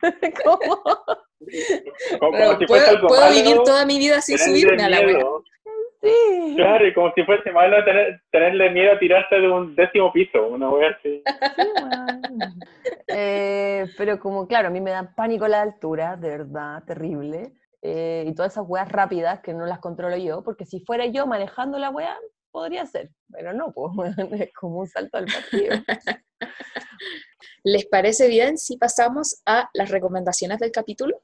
Como, Como, Pero como si fuese puedo, algo puedo malo, vivir toda mi vida sin subirme a la wea. sí, Claro, y como si fuese malo tener, tenerle miedo a tirarse de un décimo piso, una wea así. sí. Eh, pero como, claro, a mí me da pánico la altura, de verdad, terrible. Eh, y todas esas weas rápidas que no las controlo yo, porque si fuera yo manejando la wea, podría ser, pero no, pues, es como un salto al vacío. ¿Les parece bien si pasamos a las recomendaciones del capítulo?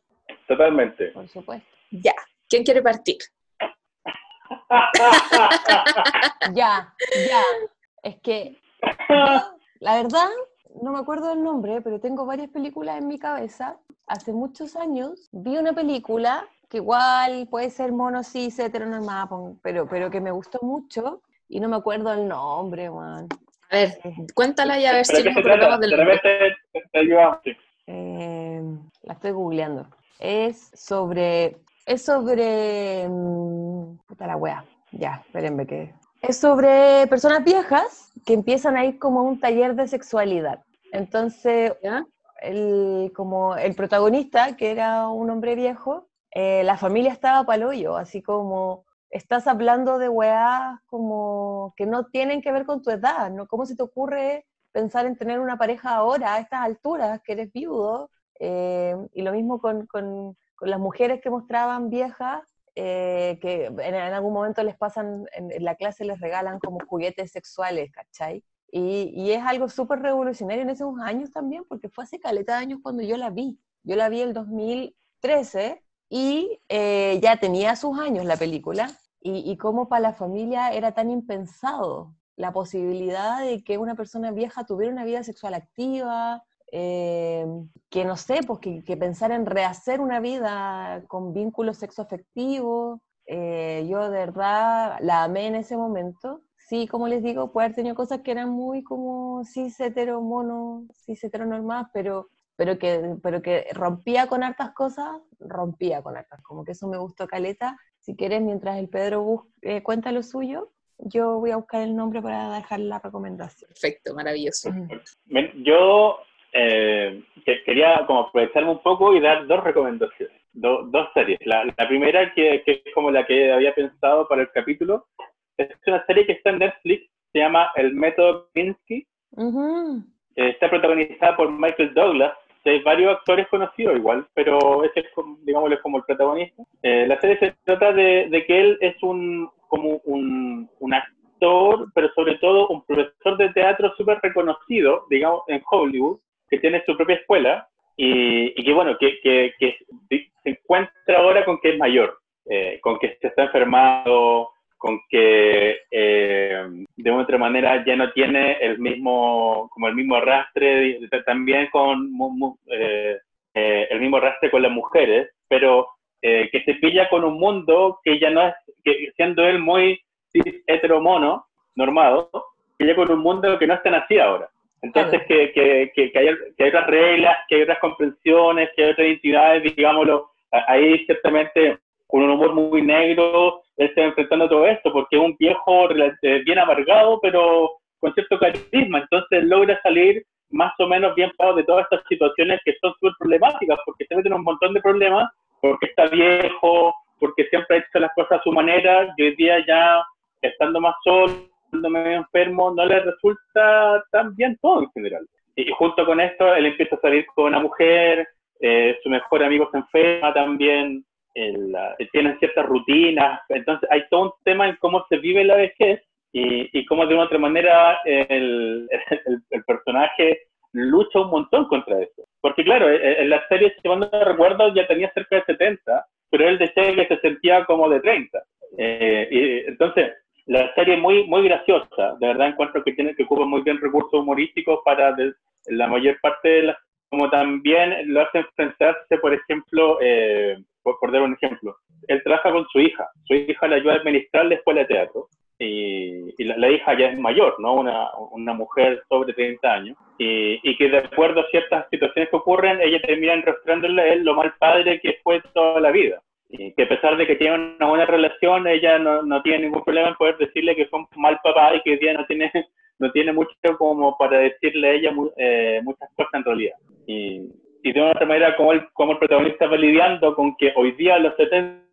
Totalmente. Por supuesto. Ya. ¿Quién quiere partir? Ya, ya. Es que la verdad, no me acuerdo del nombre, pero tengo varias películas en mi cabeza. Hace muchos años vi una película que igual puede ser mono, cis, heteronormada, pero, pero que me gustó mucho y no me acuerdo el nombre, man. A ver, cuéntala y a ver si ¿Pero qué nos acordamos del De nombre. te- te ayudamos. sí. Eh, la estoy googleando. Es sobre. Es sobre. mm, puta la wea. Ya, espérenme que. Es sobre personas viejas que empiezan a ir como a un taller de sexualidad. Entonces, ¿Ya? el, como el protagonista, que era un hombre viejo, eh, la familia estaba pa'l hoyo, así como estás hablando de weas como que no tienen que ver con tu edad, ¿no? ¿Cómo se te ocurre pensar en tener una pareja ahora, a estas alturas, que eres viudo? Eh, y lo mismo con, con- con las mujeres que mostraban viejas, eh, que en, en algún momento les pasan, en, en la clase les regalan como juguetes sexuales, ¿cachai? Y, y es algo súper revolucionario en esos años también, porque fue hace caleta de años cuando yo la vi. Yo la vi el 2013 y eh, ya tenía sus años la película. Y, y cómo para la familia era tan impensado la posibilidad de que una persona vieja tuviera una vida sexual activa, eh, que no sé, pues que, que pensar en rehacer una vida con vínculos sexoafectivos. Eh, yo de verdad la amé en ese momento. Sí, como les digo, puede haber tenido cosas que eran muy como cis hetero mono, cis heteronormadas, pero, pero, que, pero que rompía con hartas cosas, rompía con hartas. Como que eso me gustó caleta. Si quieres, mientras el Pedro eh, cuenta lo suyo, yo voy a buscar el nombre para dejar la recomendación. Perfecto, maravilloso. Yo eh, que- quería como aprovecharme un poco y dar dos recomendaciones, do- dos series. La, la primera, que, que es como la que había pensado para el capítulo, es una serie que está en Netflix, se llama El Método Pinsky, Ujú. Eh, está protagonizada por Michael Douglas. Hay varios actores conocidos igual, pero ese es, como, digámosle, como el protagonista. Eh, la serie se trata de, de que él es un, como un, un actor, pero sobre todo un profesor de teatro súper reconocido, digamos, en Hollywood, que tiene su propia escuela y, y que, bueno, que, que, que se encuentra ahora con que es mayor, eh, con que se está enfermando, con que eh, de una otra manera ya no tiene el mismo, como el mismo arrastre, también con eh, eh, el mismo arrastre con las mujeres, pero que se pilla con un mundo que ya no es, que siendo él muy heteromono, normado, pilla con un mundo que no es tan así ahora. Entonces, que, que, que, hay, que hay otras reglas, que hay otras comprensiones, que hay otras identidades, digámoslo, ahí ciertamente con un humor muy negro, él se va enfrentando a todo esto, porque es un viejo eh, bien amargado, pero con cierto carisma, entonces logra salir más o menos bien parado de todas estas situaciones que son súper problemáticas, porque se meten un montón de problemas, porque está viejo, porque siempre ha hecho las cosas a su manera, y hoy día ya estando más solo, estando medio enfermo, no le resulta tan bien todo en general. Y junto con esto, él empieza a salir con una mujer, eh, su mejor amigo se enferma también, tienen ciertas rutinas, entonces hay todo un tema en cómo se vive la vejez y, y cómo de una otra manera el, el, personaje lucha un montón contra eso. Porque claro, e, e, en la serie, si no recuerdo, ya tenía cerca de 70, pero él decía que se sentía como de 30. Eh, y, entonces, la serie es muy, muy graciosa, de verdad encuentro que tiene que ocupa muy bien recursos humorísticos para la mayor parte de las como también lo hace enfrentarse, por ejemplo, eh, por, dar un ejemplo, él trabaja con su hija, su hija le ayuda a administrar la escuela de teatro, y, la, hija ya es mayor, ¿no? Una, una mujer sobre 30 años, y, y, que de acuerdo a ciertas situaciones que ocurren, ella termina enrostrándole a él lo mal padre que fue toda la vida. Y que a pesar de que tiene una buena relación, ella no, no tiene ningún problema en poder decirle que fue un mal papá y que hoy día no tiene, no tiene mucho como para decirle a ella eh, muchas cosas en realidad. Y, y de una otra manera, como el, como el protagonista va lidiando con que hoy día los 70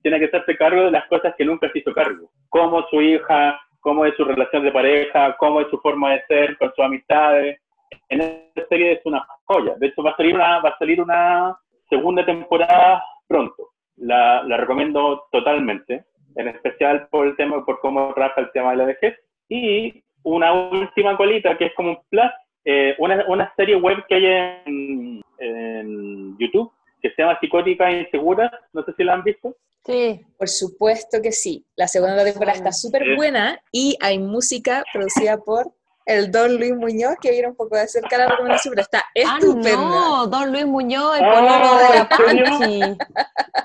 tiene que hacerse cargo de las cosas que nunca se hizo cargo. Cómo su hija, cómo es su relación de pareja, cómo es su forma de ser con sus amistades. En esta serie es una joya. De hecho, va a salir una, va a salir una segunda temporada pronto. La, la recomiendo totalmente, en especial por el tema, por cómo trabaja el tema de la vejez. Y una última colita que es como un plus, eh, una, una serie web que hay en, en YouTube que se llama Psicóticas Inseguras, no sé si la han visto. Sí. Por supuesto que sí. La segunda temporada está súper buena y hay música producida por el Don Luis Muñoz, que viene un poco de cerca la recomendación, pero está Ah, estupenda. no, Don Luis Muñoz, el Ah, pololo de la. Panchi.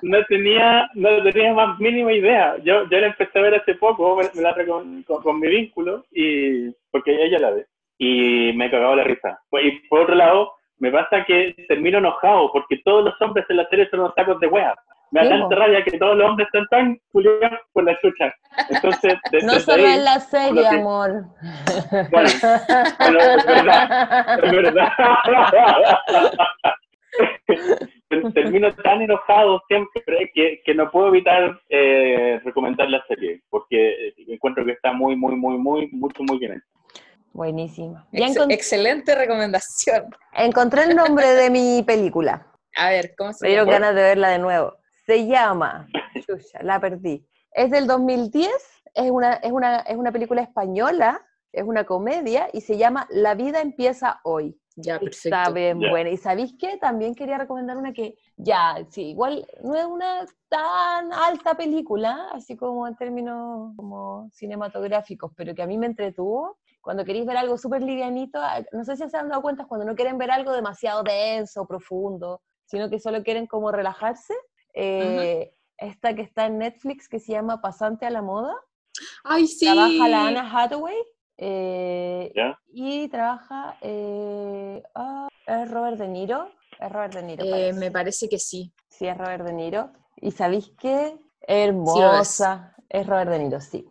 No tenía, no tenía más mínima idea. Yo, yo la empecé a ver hace poco, me, me la con, con mi vínculo, y porque ella la ve. Y me cagaba la risa. Pues, Y por otro lado, me pasa que termino enojado porque todos los hombres en la serie son unos tacos de wea. Me da tanta rabia que todos los hombres están tan culiados por la chucha. Entonces, No solo en la serie, que- amor. Bueno, bueno, es verdad. Es verdad. Ter- Termino tan enojado siempre que, que no puedo evitar eh, recomendar la serie, porque encuentro que está muy, muy, muy, muy, mucho, muy bien hecha. Buenísima. Ex- excelente recomendación. encontré el nombre de mi película. A ver, ¿cómo se Me dieron llama? ganas de verla de nuevo. Se llama, chucha, la perdí. Es del 2010, es una, es, una, es una película española, es una comedia y se llama La vida empieza hoy. Ya, perfecto. Está bien Ya. buena. ¿Y sabéis qué? También quería recomendar una que, ya, sí, igual no es una tan alta película, así como en términos como cinematográficos, pero que a mí me entretuvo. Cuando queréis ver algo súper livianito, ah, no sé si se han dado cuenta, cuando no quieren ver algo demasiado denso, profundo, sino que solo quieren como relajarse, eh, esta que está en Netflix que se llama Pasante a la Moda, Ay, sí. trabaja la Anna Hathaway. eh, ¿Ya? y trabaja, eh, ah, es Robert De Niro, es Robert De Niro. Eh, parece. me parece que sí. Sí, es Robert De Niro. ¿Y sabéis qué? es. Hermosa. es. Robert De Niro, sí.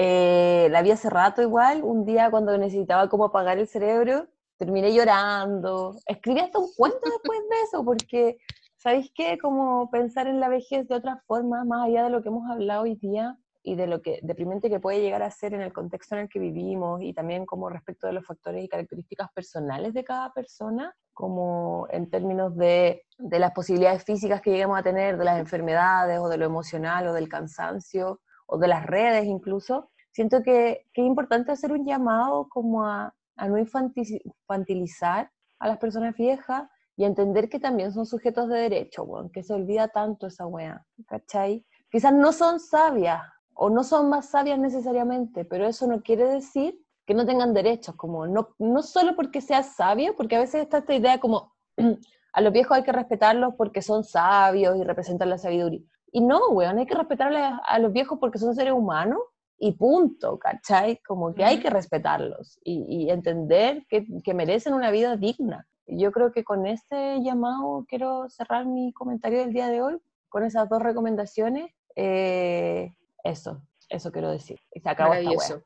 Eh, la vi hace rato igual, un día cuando necesitaba como apagar el cerebro, terminé llorando. Escribí hasta un cuento después de eso, porque, ¿sabéis qué? Como pensar en la vejez de otra forma, más allá de lo que hemos hablado hoy día y de lo que deprimente que puede llegar a ser en el contexto en el que vivimos y también como respecto de los factores y características personales de cada persona, como en términos de, de las posibilidades físicas que lleguemos a tener, de las enfermedades o de lo emocional o del cansancio o de las redes incluso, siento que, que es importante hacer un llamado como a, a no infanti- infantilizar a las personas viejas y entender que también son sujetos de derecho, weón, que se olvida tanto esa weá, ¿cachai? Quizás no son sabias o no son más sabias necesariamente, pero eso no quiere decir que no tengan derechos, como no, no solo porque seas sabio, porque a veces está esta idea como a los viejos hay que respetarlos porque son sabios y representan la sabiduría. Y no, weón, hay que respetarle a, los viejos porque son seres humanos y punto, ¿cachai? Como que hay que respetarlos y, y entender que, que merecen una vida digna. Yo creo que con este llamado quiero cerrar mi comentario del día de hoy, con esas dos recomendaciones. Eh, eso, eso quiero decir. Y se acabó esta wea.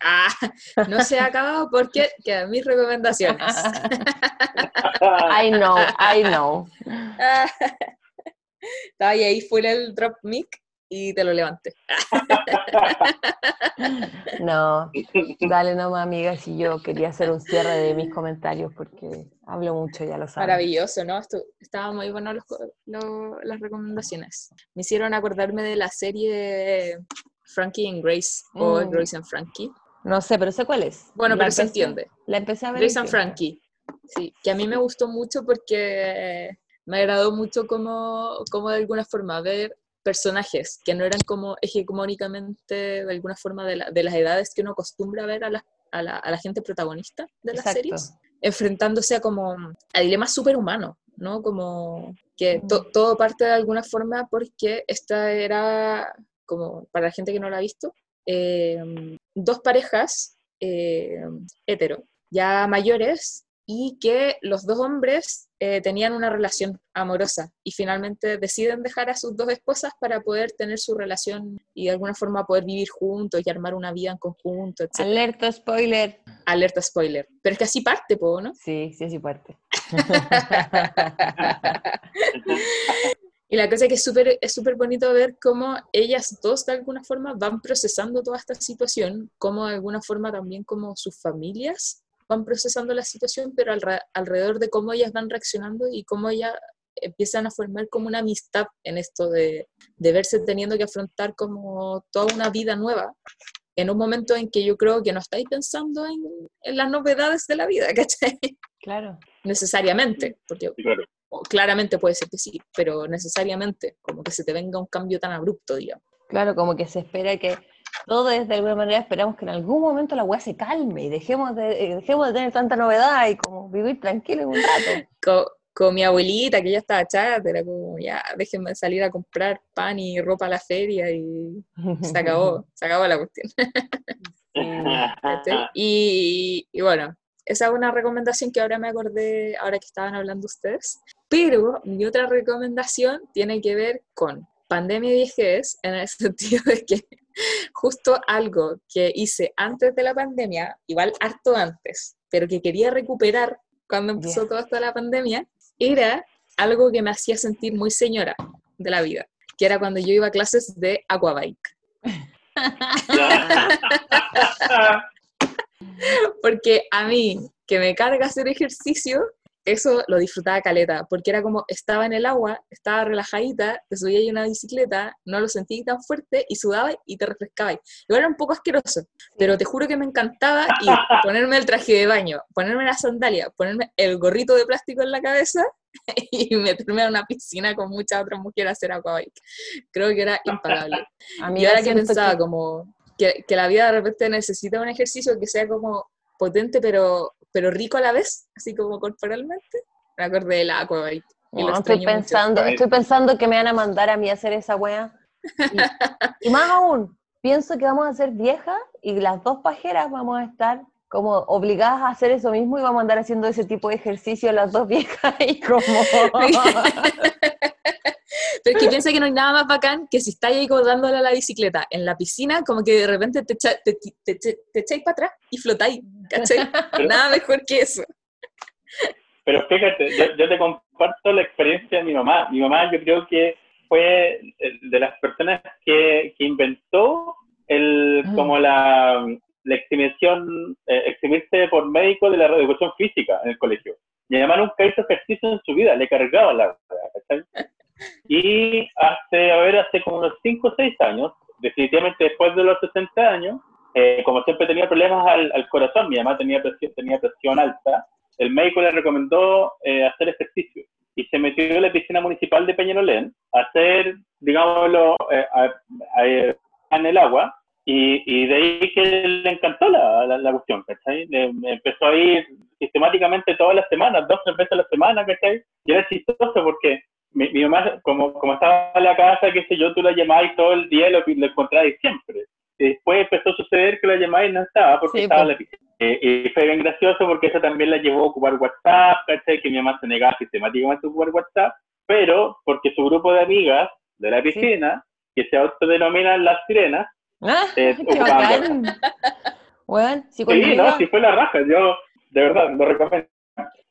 Ah, no se ha acabado porque quedan mis recomendaciones. I know, I know. Estaba ahí, ahí fuera el drop mic y te lo levanté. No, dale nomás, amiga, si yo quería hacer un cierre de mis comentarios porque hablo mucho, ya lo sabes. Maravilloso, ¿no? Estaban muy buenos los co- lo- las recomendaciones. Me hicieron acordarme de la serie Frankie and Grace o Mm. Grace and Frankie. No sé, pero sé cuál es. Bueno, La pero se empecé- entiende. La empecé a ver. Grace and. Frankie. Sí, que a mí me gustó mucho porque me agradó mucho como, como de alguna forma ver personajes que no eran como hegemónicamente de alguna forma de, la- de las edades que uno acostumbra ver a la, a la, a la gente protagonista de las Exacto. series, enfrentándose a como a dilemas superhumanos, ¿no? Como que to- todo parte de alguna forma porque esta era, como para la gente que no la ha visto, eh, dos parejas eh, hetero, ya mayores, y que los dos hombres eh, tenían una relación amorosa y finalmente deciden dejar a sus dos esposas para poder tener su relación y de alguna forma poder vivir juntos y armar una vida en conjunto, etc. Alerta, spoiler. Alerta spoiler. Pero es que así parte, po, ¿no? Sí, sí, sí, fuerte. Y la cosa es que es súper es súper bonito ver cómo ellas dos de alguna forma van procesando toda esta situación, cómo de alguna forma también como sus familias van procesando la situación, pero alre- alrededor de cómo ellas van reaccionando y cómo ellas empiezan a formar como una amistad en esto de, de verse teniendo que afrontar como toda una vida nueva, en un momento en que yo creo que no estáis pensando en, en las novedades de la vida, ¿cachai? Claro. Necesariamente, porque claro. claramente puede ser que sí, pero necesariamente, como que se te venga un cambio tan abrupto, digamos. Claro, como que se espera que todos de alguna manera esperamos que en algún momento la weá se calme y dejemos de, eh, dejemos de tener tanta novedad y como vivir tranquilo un rato. Co- Con, mi abuelita, que ya estaba chata, era como, ya, déjenme salir a comprar pan y ropa a la feria y se acabó, se acabó la cuestión. Y, y bueno, esa es una recomendación que ahora me acordé, ahora que estaban hablando ustedes. Pero mi otra recomendación tiene que ver con pandemia y viejez, en el sentido de que justo algo que hice antes de la pandemia, igual harto antes, pero que quería recuperar cuando empezó Ya. toda esta la pandemia, era algo que me hacía sentir muy señora de la vida, que era cuando yo iba a clases de aquabike. Porque a mí, que me carga hacer ejercicio, eso lo disfrutaba caleta, porque era como, estaba en el agua, estaba relajadita, te subía ahí una bicicleta, no lo sentí tan fuerte y sudaba y te refrescaba. Igual era un poco asqueroso, pero te juro que me encantaba ir, ponerme el traje de baño, ponerme la sandalia, ponerme el gorrito de plástico en la cabeza y meterme a una piscina con muchas otras mujeres a hacer aquabike. Creo que era impagable. Y Amiga, ahora que pensaba que- como que, que la vida de repente necesita un ejercicio que sea como potente pero, pero rico a la vez, así como corporalmente, me acordé del aquabike. y estoy mucho. pensando, estoy pensando que me van a mandar a mí a hacer esa wea. Y, y más aún, pienso que vamos a ser viejas y las dos pajeras vamos a estar como obligadas a hacer eso mismo y vamos a andar haciendo ese tipo de ejercicio las dos viejas y como... Pero es que piensa que no hay nada más bacán que si estáis ahí como dándole a la bicicleta en la piscina, como que de repente te, echa- te, te, te- te echáis para atrás y flotáis, ¿cachai? nada mejor que eso. Pero fíjate, yo, yo te comparto la experiencia de mi mamá. Mi mamá yo creo que fue eh, de las personas que, que inventó el, Mm. como la, la exhibición, eh, exhibirse por médico de la educación física en el colegio. Mi mamá nunca hizo ejercicio en su vida, le cargaba la ¿cachai? Y hace, a ver, hace como unos 5 o 6 años, definitivamente después de los 60 años, eh, como siempre tenía problemas al, al corazón, mi mamá tenía presión, tenía presión alta, el médico le recomendó eh, hacer ejercicio y se metió en la piscina municipal de Peñalolén a hacer, digámoslo, eh, a- a- en el agua y, y de ahí que le encantó la, la, la cuestión, ¿cachai? Le- me empezó a ir sistemáticamente todas las semanas, dos, tres veces a la semana, ¿cachai? Y era chistoso porque mi, mi mamá, como, como estaba en la casa, qué sé yo, tú la llamabas todo el día y lo, lo encontrabas siempre. Después empezó a suceder que la llamabas y no estaba porque Sí, estaba en la piscina. Eh, y fue bien gracioso porque eso también la llevó a ocupar WhatsApp, ¿cachai? Que mi mamá se negaba sistemáticamente a ocupar WhatsApp, pero porque su grupo de amigas de la piscina, que se autodenominan las sirenas, ¡Ah! eh, ¡Qué ocupaban! Bueno, no, sí fue la raja, yo de verdad lo recomiendo.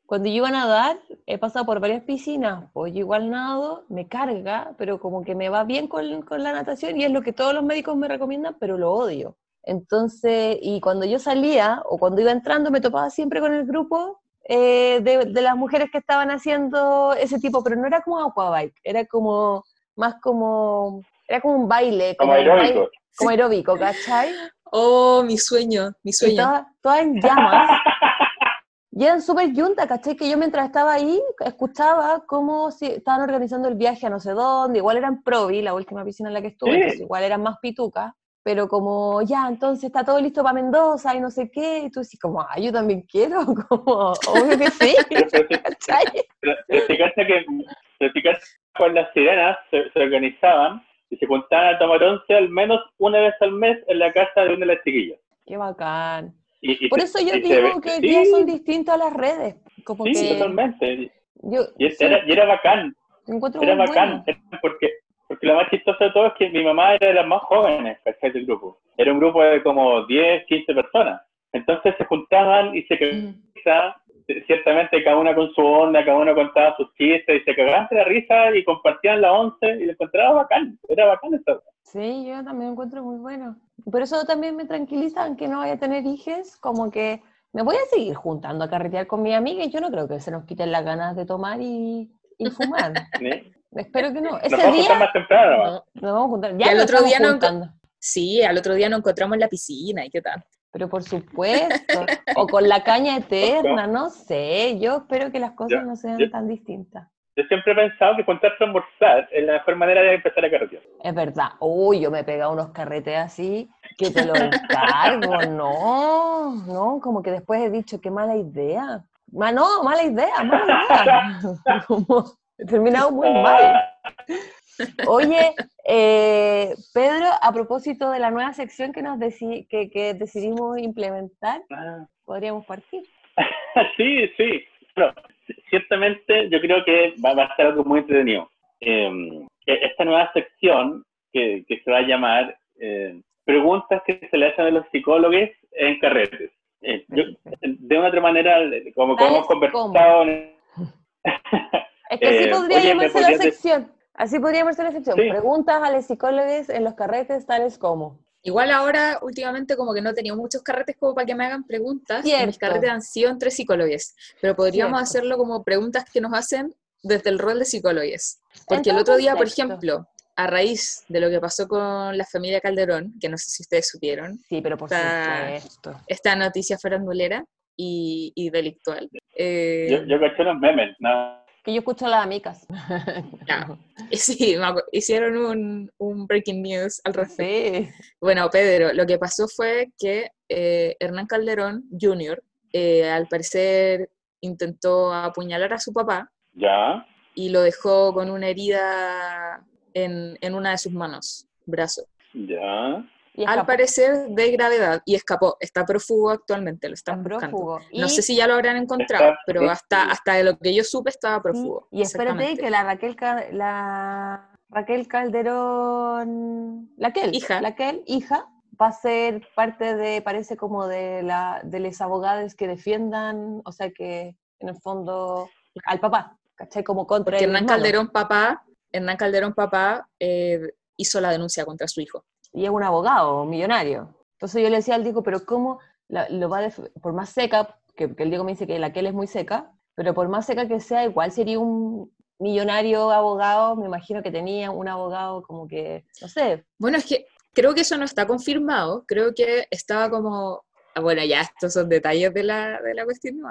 Cuando yo iba a nadar, he pasado por varias piscinas, pues yo igual nado, me carga, pero como que me va bien con, con la natación y es lo que todos los médicos me recomiendan, pero lo odio. Entonces, y cuando yo salía o cuando iba entrando, me topaba siempre con el grupo eh, de, de las mujeres que estaban haciendo ese tipo, pero no era como aquabike, era como, más como, era como un baile, Como baile- aeróbico. como aeróbico, ¿cachai? Oh, mi sueño, mi sueño. todas, todas en llamas. Y eran súper yunta, ¿cachai? Que yo mientras estaba ahí escuchaba cómo si estaban organizando el viaje a no sé dónde. Igual eran Provi, la última piscina en la que estuve, entonces igual eran más pitucas. Pero como, ya, entonces está todo listo para Mendoza y no sé qué. Y tú dices, como, ah, yo también quiero. Como, obvio que sí. ¿cachai? pero- cacha que con las sirenas se, se organizaban y se juntaban a tomar once al menos una vez al mes en la casa de una de las chiquillas. Qué bacán. Y, y Por eso yo digo que hoy sí, día son distintos a las redes. Como Sí, que totalmente. yo Y sí, era, y era bacán, encuentro era bacán. bueno. porque, porque lo más chistoso de todo es que mi mamá era de las más jóvenes, ¿cachai? Del grupo. Era un grupo de como 10, 15 personas. Entonces se juntaban y se Mm. risa, ciertamente cada una con su onda, cada uno contaba sus chistes y se cagaban de la risa y compartían la once y lo encontraba bacán, era bacán eso. Sí, yo también lo encuentro muy bueno. Por eso también me tranquiliza, aunque no vaya a tener hijos, como que me voy a seguir juntando a carretear con mi amiga y yo no creo que se nos quiten las ganas de tomar y, y fumar. ¿sí? Espero que no. Nos Ese vamos a juntar día más temprano. No. nos vamos a juntar. Ya al nos otro estamos día no. Sí, al otro día nos encontramos en la piscina y qué tal. Pero por supuesto. o con la caña eterna, no sé. Yo espero que las cosas no sean tan distintas. Yo siempre he pensado que juntarse a almorzar es la mejor manera de empezar a carretear. Es verdad. Uy, yo me he pegado unos carretes así que te lo encargo. No, no, como que después he dicho, qué mala idea. Ma, no, mala idea, mala idea. Como, he terminado muy mal. Oye, eh, Pedro, a propósito de la nueva sección que, nos deci- que, que decidimos implementar, Ah. podríamos partir. Sí, sí. Bueno, ciertamente yo creo que va, va a ser algo muy entretenido. Eh, esta nueva sección que, que se va a llamar eh, Preguntas que se le hacen a los psicólogos en carretes. Eh, yo, de una otra manera, como, como hemos conversado, en- Es que así Eh, podría oye, ¿me llamarse la sección. Así podría llamarse la sección. Sí. Preguntas a los psicólogos en los carretes, tales como. Igual ahora, últimamente, como que no he tenido muchos carretes como para que me hagan preguntas. y Mis Cierto. carretes han sido entre psicólogos. Pero podríamos Cierto. hacerlo como preguntas que nos hacen desde el rol de psicólogos. Porque el otro día, por contexto. ejemplo, a raíz de lo que pasó con la familia Calderón, que no sé si ustedes supieron, Sí, pero por Está- supuesto. esta noticia farandulera y, y delictual. eh, yo, yo caché unos memes. ¿no? Que yo escucho a las amicas. Y sí, hicieron un, un breaking news al respecto. Sí. Bueno, Pedro, lo que pasó fue que eh, Hernán Calderón Jr., eh, al parecer, intentó apuñalar a su papá Ya. y lo dejó con una herida en, en una de sus manos, brazo. Ya. Y Al parecer de gravedad y escapó. Está prófugo actualmente, lo están Está buscando. prófugo. No Y- sé si ya lo habrán encontrado, pero hasta, hasta de lo que yo supe estaba prófugo. Y espérate que la Raquel, la Raquel Calderón, Laquel, Hija. Laquel, hija, va a ser parte de, parece como de la de los abogados que defiendan, o sea que en el fondo al papá, ¿cachai? Como contra Porque Hernán. Calderón papá, Hernán Calderón papá eh, hizo la denuncia contra su hijo. Y es un abogado millonario. Entonces yo le decía al Diego, pero ¿cómo lo va a por más seca, que, el Diego me dice que la él es muy seca, pero por más seca que sea, igual sería un millonario abogado, me imagino que tenía un abogado como que, no sé, Bueno, es que creo que eso no está confirmado, creo que estaba como bueno, ya estos son detalles de la, de la cuestión. ¿no?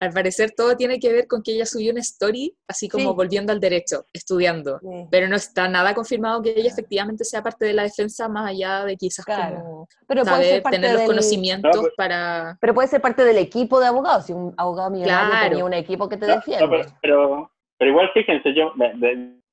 Al parecer todo tiene que ver con que ella subió una story, así como Sí. volviendo al derecho, estudiando. Sí. Pero no está nada confirmado que ella efectivamente sea parte de la defensa, más allá de quizás Claro. como Pero puede saber, ser parte tener los del- conocimientos No, pues- para... Pero puede ser parte del equipo de abogados. Si un abogado millonario Claro. tenía un equipo que te No, defiende. no, pero, pero, pero igual fíjense, yo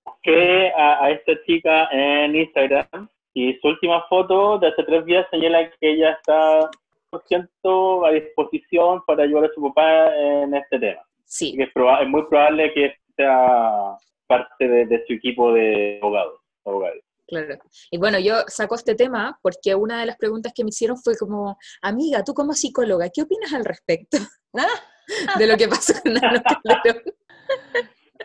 busqué a, a esta chica en Instagram y su última foto de hace tres días señala que ella está 100% a disposición para ayudar a su papá en este tema. Sí, es, proba- es muy probable que sea parte de, de su equipo de abogados. abogados. Claro. Y bueno, yo saco este tema porque una de las preguntas que me hicieron fue como, amiga, tú como psicóloga, ¿qué opinas al respecto de lo que pasó con Nano Calderón?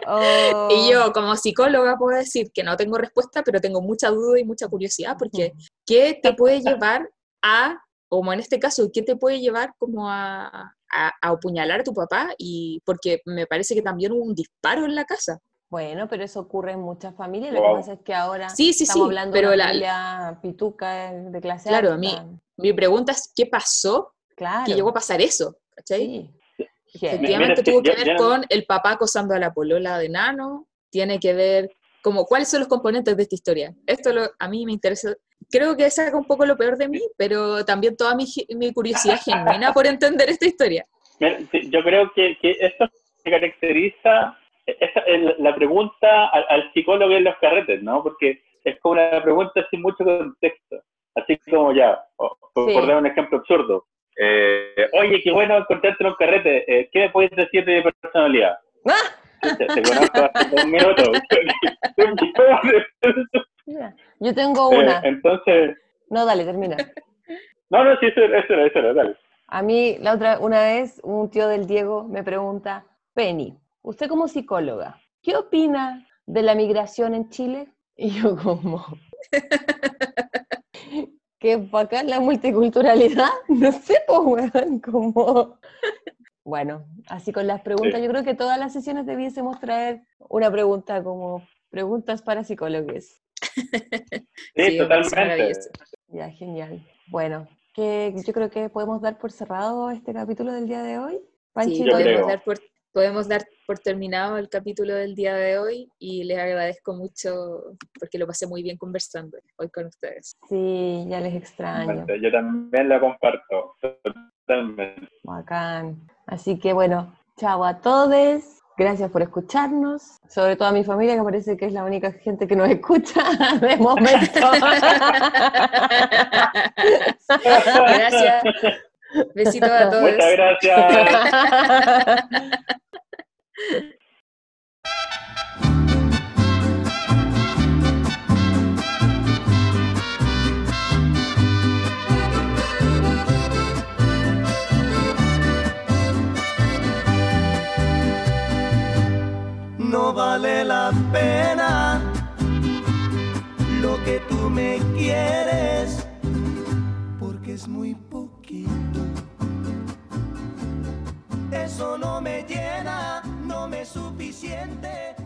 Oh, Y yo como psicóloga puedo decir que no tengo respuesta, pero tengo mucha duda y mucha curiosidad porque ¿qué te puede llevar a, como en este caso, qué te puede llevar como a, a, a apuñalar a tu papá? Y porque me parece que también hubo un disparo en la casa. Bueno, pero eso ocurre en muchas familias. Lo Wow. que pasa es que ahora Sí, sí, estamos sí, hablando pero de una la- familia pituca de clase Claro, a mí- Mi pregunta es, ¿qué pasó Claro. que llegó a pasar eso? ¿Cachai? Sí. Efectivamente Mira, tuvo que ver con el papá acosando a la polola de Nano, tiene que ver como cuáles son los componentes de esta historia. Esto lo- a mí me interesa, creo que saca un poco lo peor de mí, pero también toda mi, mi curiosidad genuina por entender esta historia. Yo creo que, que esto se caracteriza, esta es la pregunta al, al psicólogo en los carretes, ¿no? Porque es como una pregunta sin mucho contexto. Así como ya, por, Sí. por dar un ejemplo absurdo. Eh, Oye, qué bueno encontrarte en un carrete. eh, ¿Qué me puedes decir de mi personalidad? ¡Ah! Te, te conozco hace un minuto. Yo tengo Eh, una. entonces, No, dale, termina. no, no, sí, eso, era- eso era, eso era, dale. A mí, la otra, una vez, un tío del Diego me pregunta, Penny, usted como psicóloga, ¿qué opina de la migración en Chile? Y yo como, que bacán la multiculturalidad, no sé, pues, weón, como... Bueno, así con las preguntas, yo creo que todas las sesiones debiésemos traer una pregunta como preguntas para psicólogos. Sí, Sí, totalmente. Ya, genial. Bueno, que yo creo que podemos dar por cerrado este capítulo del día de hoy. Sí, Panchito, Yo podemos dar, por, podemos dar por terminado el capítulo del día de hoy y les agradezco mucho porque lo pasé muy bien conversando hoy con ustedes. sí, ya les extraño. Yo también la comparto. Totalmente. Bacán. Así que bueno, chao a todos. Gracias por escucharnos. Sobre todo a mi familia, que parece que es la única gente que nos escucha de momento. Gracias. Besitos a todos. Muchas gracias. no vale la pena lo que tú me quieres, porque es muy poquito. Eso no me llena, no me es suficiente.